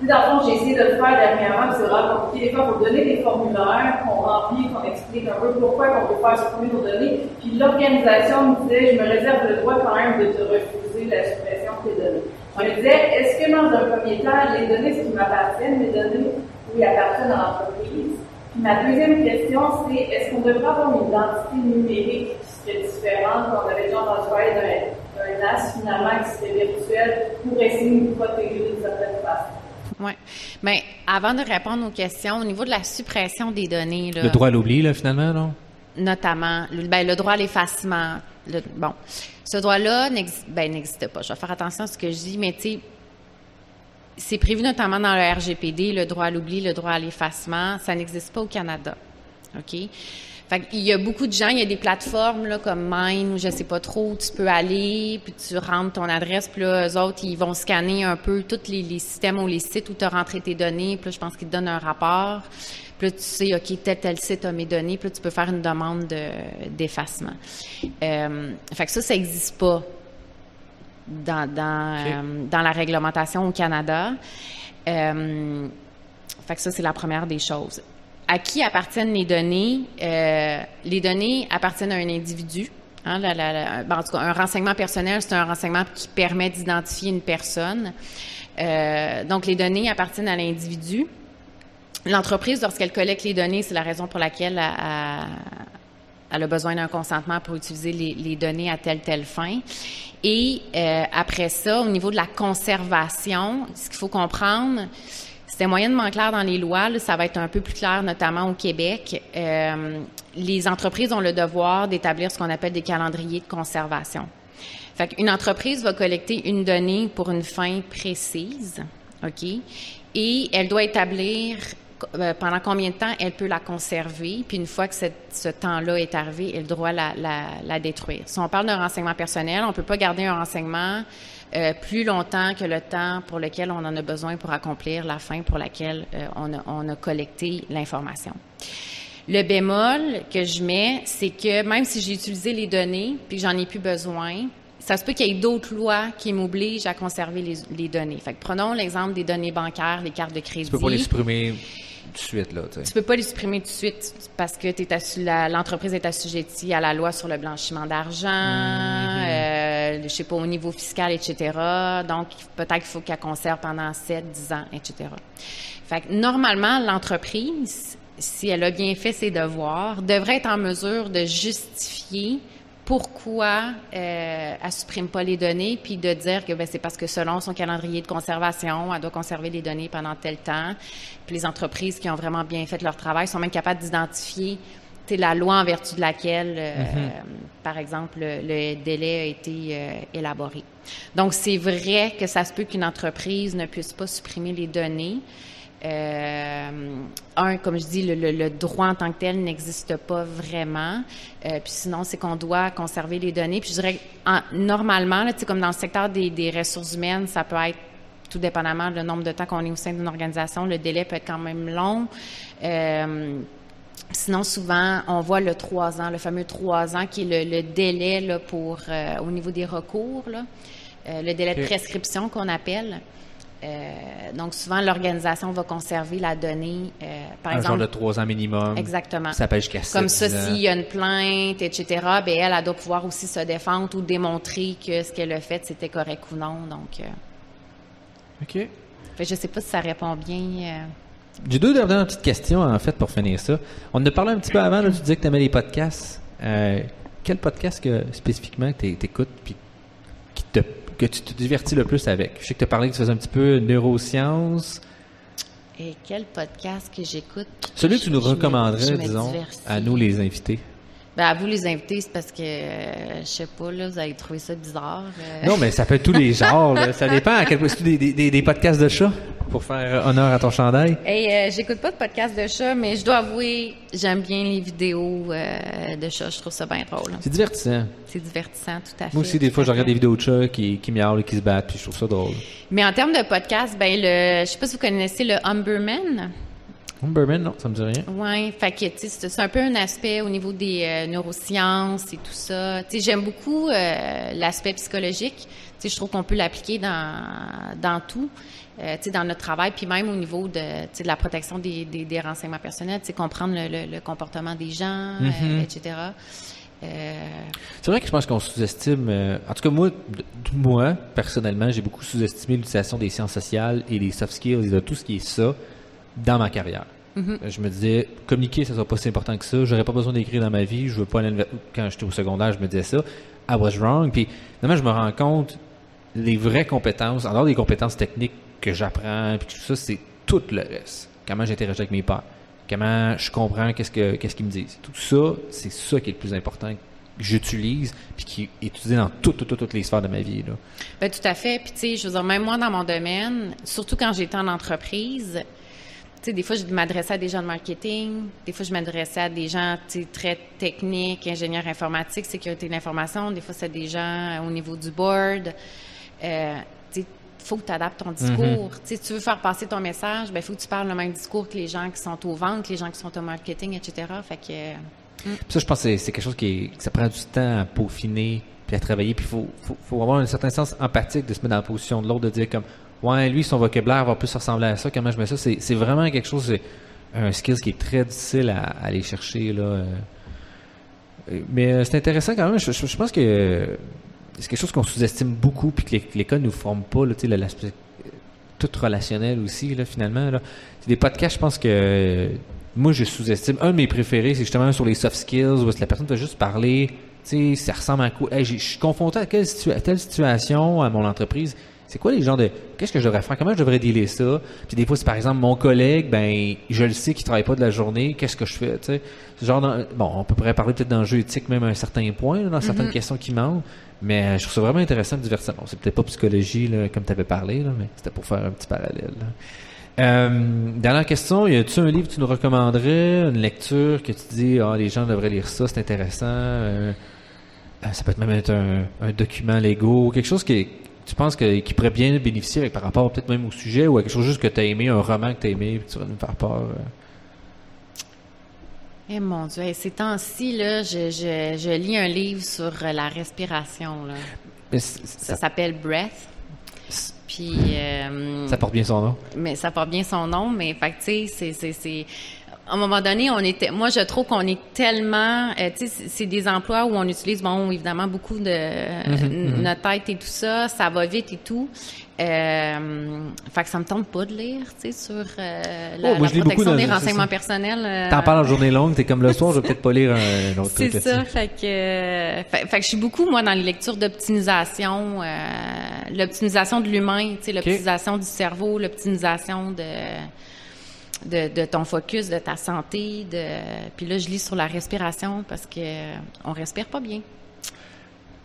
tout dans j'ai essayé de le faire dernièrement, c'est vraiment compliqué. Des fois, pour donner des formulaires qu'on remplit, qu'on explique un peu pourquoi on peut faire supprimer nos données. Puis l'organisation me disait, je me réserve le droit quand même de te refuser la suppression de tes données. On me disait, est-ce que dans un premier temps, les données, qui m'appartiennent, les données qui appartiennent à l'entreprise? Puis ma deuxième question, c'est est-ce qu'on devrait avoir une identité numérique qui serait différente? On avait déjà entendu parler d'un NAS finalement qui serait virtuel pour essayer de nous protéger d'une certaine façon. Oui. Mais avant de répondre aux questions, au niveau de la suppression des données. le droit à l'oubli, là, finalement, non? Notamment. Le, ben, le droit à l'effacement. bon. Ce droit-là ben, n'existe pas. Je vais faire attention à ce que je dis, mais tu sais, c'est prévu notamment dans le RGPD, le droit à l'oubli, le droit à l'effacement. Ça n'existe pas au Canada. OK? Il y a beaucoup de gens, il y a des plateformes là, comme Mine ou je sais pas trop où tu peux aller, puis tu rentres ton adresse, puis là, eux autres, ils vont scanner un peu tous les, systèmes ou les sites où tu as rentré tes données, puis là, je pense qu'ils te donnent un rapport. Puis là, tu sais, OK, tel, tel site a mes données, puis là, tu peux faire une demande d'effacement. euh, fait que ça, ça n'existe pas dans, dans, euh, dans la réglementation au Canada. Euh, fait que ça, c'est la première des choses à qui appartiennent les données? Euh, les données appartiennent à un individu. Hein, ben, en tout cas, un renseignement personnel, c'est un renseignement qui permet d'identifier une personne. Euh, donc, les données appartiennent à l'individu. L'entreprise, lorsqu'elle collecte les données, c'est la raison pour laquelle elle, a besoin d'un consentement pour utiliser les, données à telle telle fin. Et euh, après ça, au niveau de la conservation, ce qu'il faut comprendre, c'était moyennement clair dans les lois. Là, ça va être un peu plus clair, notamment au Québec. Euh, les entreprises ont le devoir d'établir ce qu'on appelle des calendriers de conservation. Fait une entreprise va collecter une donnée pour une fin précise, OK? Et elle doit établir euh, pendant combien de temps elle peut la conserver, puis une fois que ce temps-là est arrivé, elle doit la, la, la, détruire. Si on parle d'un renseignement personnel, on peut pas garder un renseignement euh, plus longtemps que le temps pour lequel on en a besoin pour accomplir la fin pour laquelle euh, on, a, on a collecté l'information. Le bémol que je mets, c'est que même si j'ai utilisé les données puis que j'en ai plus besoin, ça se peut qu'il y ait d'autres lois qui m'obligent à conserver les, les, données. Fait que prenons l'exemple des données bancaires, les cartes de crédit. Tu peux pas les supprimer de suite, là. Tu peux pas les supprimer tout de suite parce que l'entreprise est assujettie à la loi sur le blanchiment d'argent, mm-hmm. euh, je sais pas, au niveau fiscal, etc. Donc, peut-être qu'il faut qu'elle conserve pendant 7, 10 ans, etc. Fait que normalement, l'entreprise, si elle a bien fait ses devoirs, devrait être en mesure de justifier pourquoi euh, elle supprime pas les données, puis de dire que ben, c'est parce que selon son calendrier de conservation, elle doit conserver les données pendant tel temps. Puis les entreprises qui ont vraiment bien fait leur travail sont même capables d'identifier la loi en vertu de laquelle, euh, mm-hmm. par exemple, le, délai a été euh, élaboré. Donc, c'est vrai que ça se peut qu'une entreprise ne puisse pas supprimer les données. Euh, un, comme je dis, le, droit en tant que tel n'existe pas vraiment. Euh, puis sinon, c'est qu'on doit conserver les données. Puis je dirais, en, normalement, là, comme dans le secteur des, des, ressources humaines, ça peut être tout dépendamment du nombre de temps qu'on est au sein d'une organisation, le délai peut être quand même long. Euh, sinon, souvent, on voit le trois ans, le fameux trois ans, qui est le, délai là, pour euh, au niveau des recours, là, euh, le délai de prescription qu'on appelle. Euh, donc, souvent, l'organisation va conserver la donnée, euh, par un exemple. genre de trois ans minimum. Exactement. Ça peut jusqu'à Comme ça, s'il y a une plainte, etc., ben elle, elle doit pouvoir aussi se défendre ou démontrer que ce qu'elle a fait, c'était correct ou non. Donc. Euh, OK. Fait, je sais pas si ça répond bien. Euh. J'ai deux dernières petites questions, en fait, pour finir ça. On en a parlé un petit peu avant, là, tu disais que tu aimais les podcasts. quel podcast que, spécifiquement que tu écoutes puis que tu te divertis le plus avec? Je sais que tu as parlé que tu faisais un petit peu neurosciences. Et quel podcast que j'écoute? Celui que tu nous recommanderais, disons, à nous les invités? Ben, à vous les invités, c'est parce que, euh, je sais pas, là, vous avez trouvé ça bizarre. Euh. Non, mais ça peut être tous les genres. Ça dépend à quel point. Des, des, des, podcasts de chat pour faire honneur à ton chandail? Hey, euh, j'écoute pas de podcasts de chat, mais je dois avouer, j'aime bien les vidéos de chat. Je trouve ça bien drôle. C'est divertissant. C'est divertissant, tout à fait. Moi aussi, des fois, je regarde des vidéos de chats qui, qui miaulent et qui se battent, puis je trouve ça drôle. Mais en termes de podcast, ben, le, je sais pas si vous connaissez le Humberman. Humberman, non, ça me dit rien. Oui, fait que c'est un peu un aspect au niveau des euh, neurosciences et tout ça. Tu sais, j'aime beaucoup euh, l'aspect psychologique. Tu sais, je trouve qu'on peut l'appliquer dans dans tout. Euh, tu sais, dans notre travail, puis même au niveau de, de la protection des, des, des renseignements personnels, tu sais, comprendre le, le, comportement des gens, mm-hmm. etc. C'est vrai que je pense qu'on sous-estime. en tout cas, moi, moi personnellement, j'ai beaucoup sous-estimé l'utilisation des sciences sociales et des soft skills et de tout ce qui est ça dans ma carrière. Mm-hmm. Je me disais, communiquer, ça sera pas si important que ça. J'aurais pas besoin d'écrire dans ma vie. Je veux pas aller Quand j'étais au secondaire, je me disais ça. I was wrong. Puis, finalement, je me rends compte, les vraies compétences, en dehors des compétences techniques que j'apprends, puis tout ça, c'est tout le reste. Comment j'interagis avec mes pères. Comment je comprends qu'est-ce que qu'est-ce qu'ils me disent. Tout ça, c'est ça qui est le plus important que j'utilise puis qui est utilisé dans toutes, toutes, toutes les sphères de ma vie. Là. Ben, tout à fait. Puis, tu sais, je veux dire, même moi, dans mon domaine, surtout quand j'étais en entreprise, sais, des fois, je m'adressais à des gens de marketing, des fois, je m'adressais à des gens très techniques, ingénieurs informatiques, sécurité de l'information, des fois, c'est des gens au niveau du board. Euh, il faut que tu adaptes ton discours. Mm-hmm. Si tu veux faire passer ton message, il ben, faut que tu parles le même discours que les gens qui sont aux ventes, les gens qui sont au marketing, etc. Fait que, mm. Ça, je pense que c'est quelque chose qui ça prend du temps à peaufiner puis à travailler. Puis il faut, faut, faut, avoir un certain sens empathique de se mettre dans la position de l'autre, de dire comme ouais, lui, son vocabulaire va plus ressembler à ça, comment je mets ça? C'est vraiment quelque chose, un skill qui est très difficile à, aller chercher. Là. Euh. Mais euh, c'est intéressant quand même. Je, pense que c'est quelque chose qu'on sous-estime beaucoup, puis que l'école ne nous forme pas, l'aspect tout relationnel aussi, là, finalement. Là. Des podcasts, je pense que moi, je sous-estime. Un de mes préférés, c'est justement sur les soft skills, où la personne peut juste parler, ça ressemble à quoi? je suis confronté à telle situation à mon entreprise c'est quoi les genres de qu'est-ce que je devrais faire? Comment je devrais dealer ça? Puis des fois, c'est par exemple mon collègue, ben je le sais qu'il travaille pas de la journée. Qu'est-ce que je fais Tu sais, genre bon, on pourrait parler peut-être d'enjeux éthiques même à un certain point dans certaines mm-hmm. questions qui manquent. Mais je trouve ça vraiment intéressant de divertir. Bon, c'est peut-être pas psychologie là, comme tu avais parlé, là, mais c'était pour faire un petit parallèle. Euh, dernière question, y a-tu un livre que tu nous recommanderais, une lecture que tu dis, ah, les gens devraient lire ça, c'est intéressant. euh, euh, ça peut être même être un, un document Lego, quelque chose qui, tu penses que, qui pourrait bien bénéficier avec, par rapport peut-être même au sujet ou à quelque chose juste que tu as aimé, un roman que tu as aimé, puis tu vas nous faire part. euh? Eh mon Dieu, hey, ces temps-ci, là, je, je, je lis un livre sur euh, la respiration. Là. Mais c- Ça ça, s'appelle Breath. Puis, euh, ça porte bien son nom. mais ça porte bien son nom, mais fait tu sais, c'est, à un moment donné, on était, moi, je trouve qu'on est tellement, euh, tu sais, c'est- c'est des emplois où on utilise, bon, évidemment, beaucoup de Mhm, notre tête et tout ça, ça va vite et tout. Euh, fait que ça me tente pas de lire, tu sais, sur euh, la, Oh, moi, la protection dans- des c'est renseignements ça. personnels. euh, T'en parles en journée longue, t'es comme le soir, je vais peut-être pas lire un, un autre c'est truc ça, là-dessus. fait que, euh, fait, fait que je suis beaucoup moi dans les lectures d'optimisation, euh, l'optimisation de l'humain, tu sais, l'optimisation du cerveau, l'optimisation de, de de ton focus, de ta santé, de puis là je lis sur la respiration parce que euh, on respire pas bien.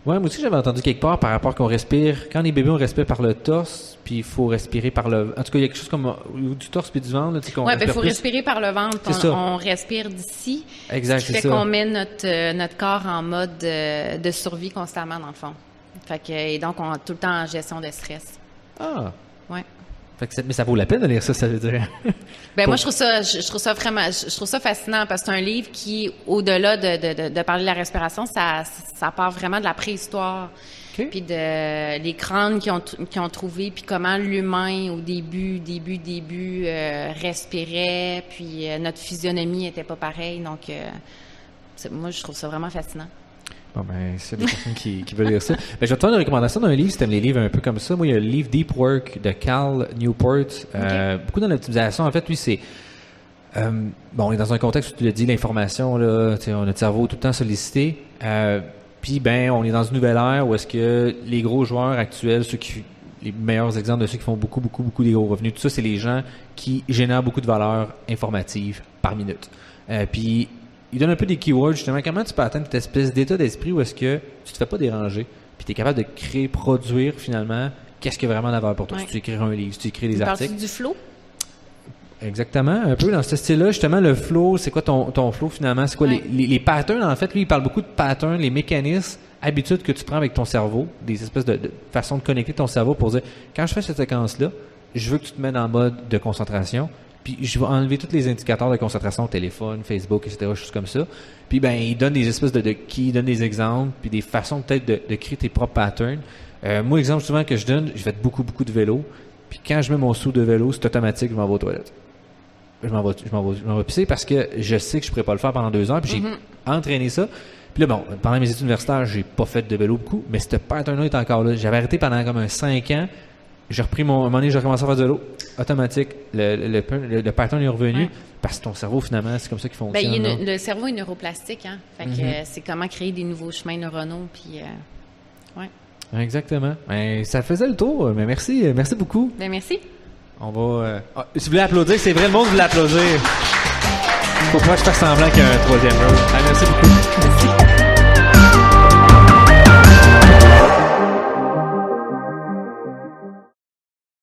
Ouais, moi aussi j'avais entendu quelque part par rapport qu'on respire. Quand on est bébé, on respire par le torse, puis il faut respirer par le. En tout cas, il y a quelque chose comme euh, du torse puis du ventre, là, tu sais, qu'on Ouais, ben respire faut plus. respirer par le ventre, on, ça. on respire d'ici, Exact, ce qui c'est fait ça. qu'on met notre euh, notre corps en mode de survie constamment dans le fond. Fait que et donc on est tout le temps en gestion de stress. Ah. Ouais. Fait que c'est- mais ça vaut la peine de lire ça, ça veut dire. Ben moi je trouve ça je, je trouve ça vraiment je, trouve ça fascinant parce que c'est un livre qui au-delà de, de, de, de parler de la respiration ça ça part vraiment de la préhistoire puis de les crânes qui ont qui ont trouvé puis comment l'humain au début début début euh, respirait puis euh, notre physionomie était pas pareille donc euh, moi je trouve ça vraiment fascinant. Bon, ben, c'est des personnes qui, qui veulent lire ça. Ben, je vais te faire une recommandation d'un livre si t'aimes les livres un peu comme ça. Moi, il y a le livre Deep Work de Cal Newport. Euh, beaucoup dans l'optimisation. En fait, lui, c'est... euh, bon, on est dans un contexte où tu l'as dit, l'information, là, on a notre cerveau tout le temps sollicité. Euh, Puis, ben, on est dans une nouvelle ère où est-ce que les gros joueurs actuels, ceux qui... Les meilleurs exemples de ceux qui font beaucoup, beaucoup, beaucoup des gros revenus, tout ça, c'est les gens qui génèrent beaucoup de valeur informative par minute. Euh, puis, il donne un peu des keywords, justement. Comment tu peux atteindre cette espèce d'état d'esprit où est-ce que tu te fais pas déranger, puis tu es capable de créer, produire, finalement, qu'est-ce qui a vraiment d'avant pour toi? Ouais. Si tu écris un livre, si tu écris des articles. du flow? Exactement, un peu dans ce style-là, justement, le flow, c'est quoi ton, ton flow finalement? C'est quoi Ouais. les, les, les patterns, en fait, lui, il parle beaucoup de patterns, les mécanismes, habitudes que tu prends avec ton cerveau, des espèces de, de façons de connecter ton cerveau pour dire, quand je fais cette séquence-là, je veux que tu te mettes en mode de concentration, puis je vais enlever tous les indicateurs de concentration, téléphone, Facebook, etc., choses comme ça. Puis ben, il donne des espèces de, de keys, il donne des exemples, puis des façons peut-être de, de créer tes propres patterns. Euh, moi, exemple souvent que je donne, je fais beaucoup, beaucoup de vélo, puis quand je mets mon sou de vélo, c'est automatique, je m'en vais aux toilettes je m'en vais, je m'en vais, je m'en vais pisser parce que je sais que je pourrais pas le faire pendant deux heures. Puis j'ai entraîné ça. Puis là, bon, pendant mes études universitaires, j'ai pas fait de vélo beaucoup, mais ce pattern-là est encore là. J'avais arrêté pendant comme un cinq ans. J'ai repris mon, un moment donné, j'ai recommencé à faire du vélo. Automatique. Le, le, le, le pattern est revenu Ouais. parce que ton cerveau, finalement, c'est comme ça qu'il Ben, fonctionne. ne- le cerveau est neuroplastique, hein. Fait que Mhm. euh, c'est comment créer des nouveaux chemins neuronaux, puis euh, ouais. Exactement. Ben, ça faisait le tour. Mais merci, merci beaucoup. Ben merci. On va. euh, ah, si vous voulez applaudir, c'est vrai, le monde voulait applaudir. Faut pas que je fasse semblant qu'il y a un troisième round. Ah, merci beaucoup. Merci.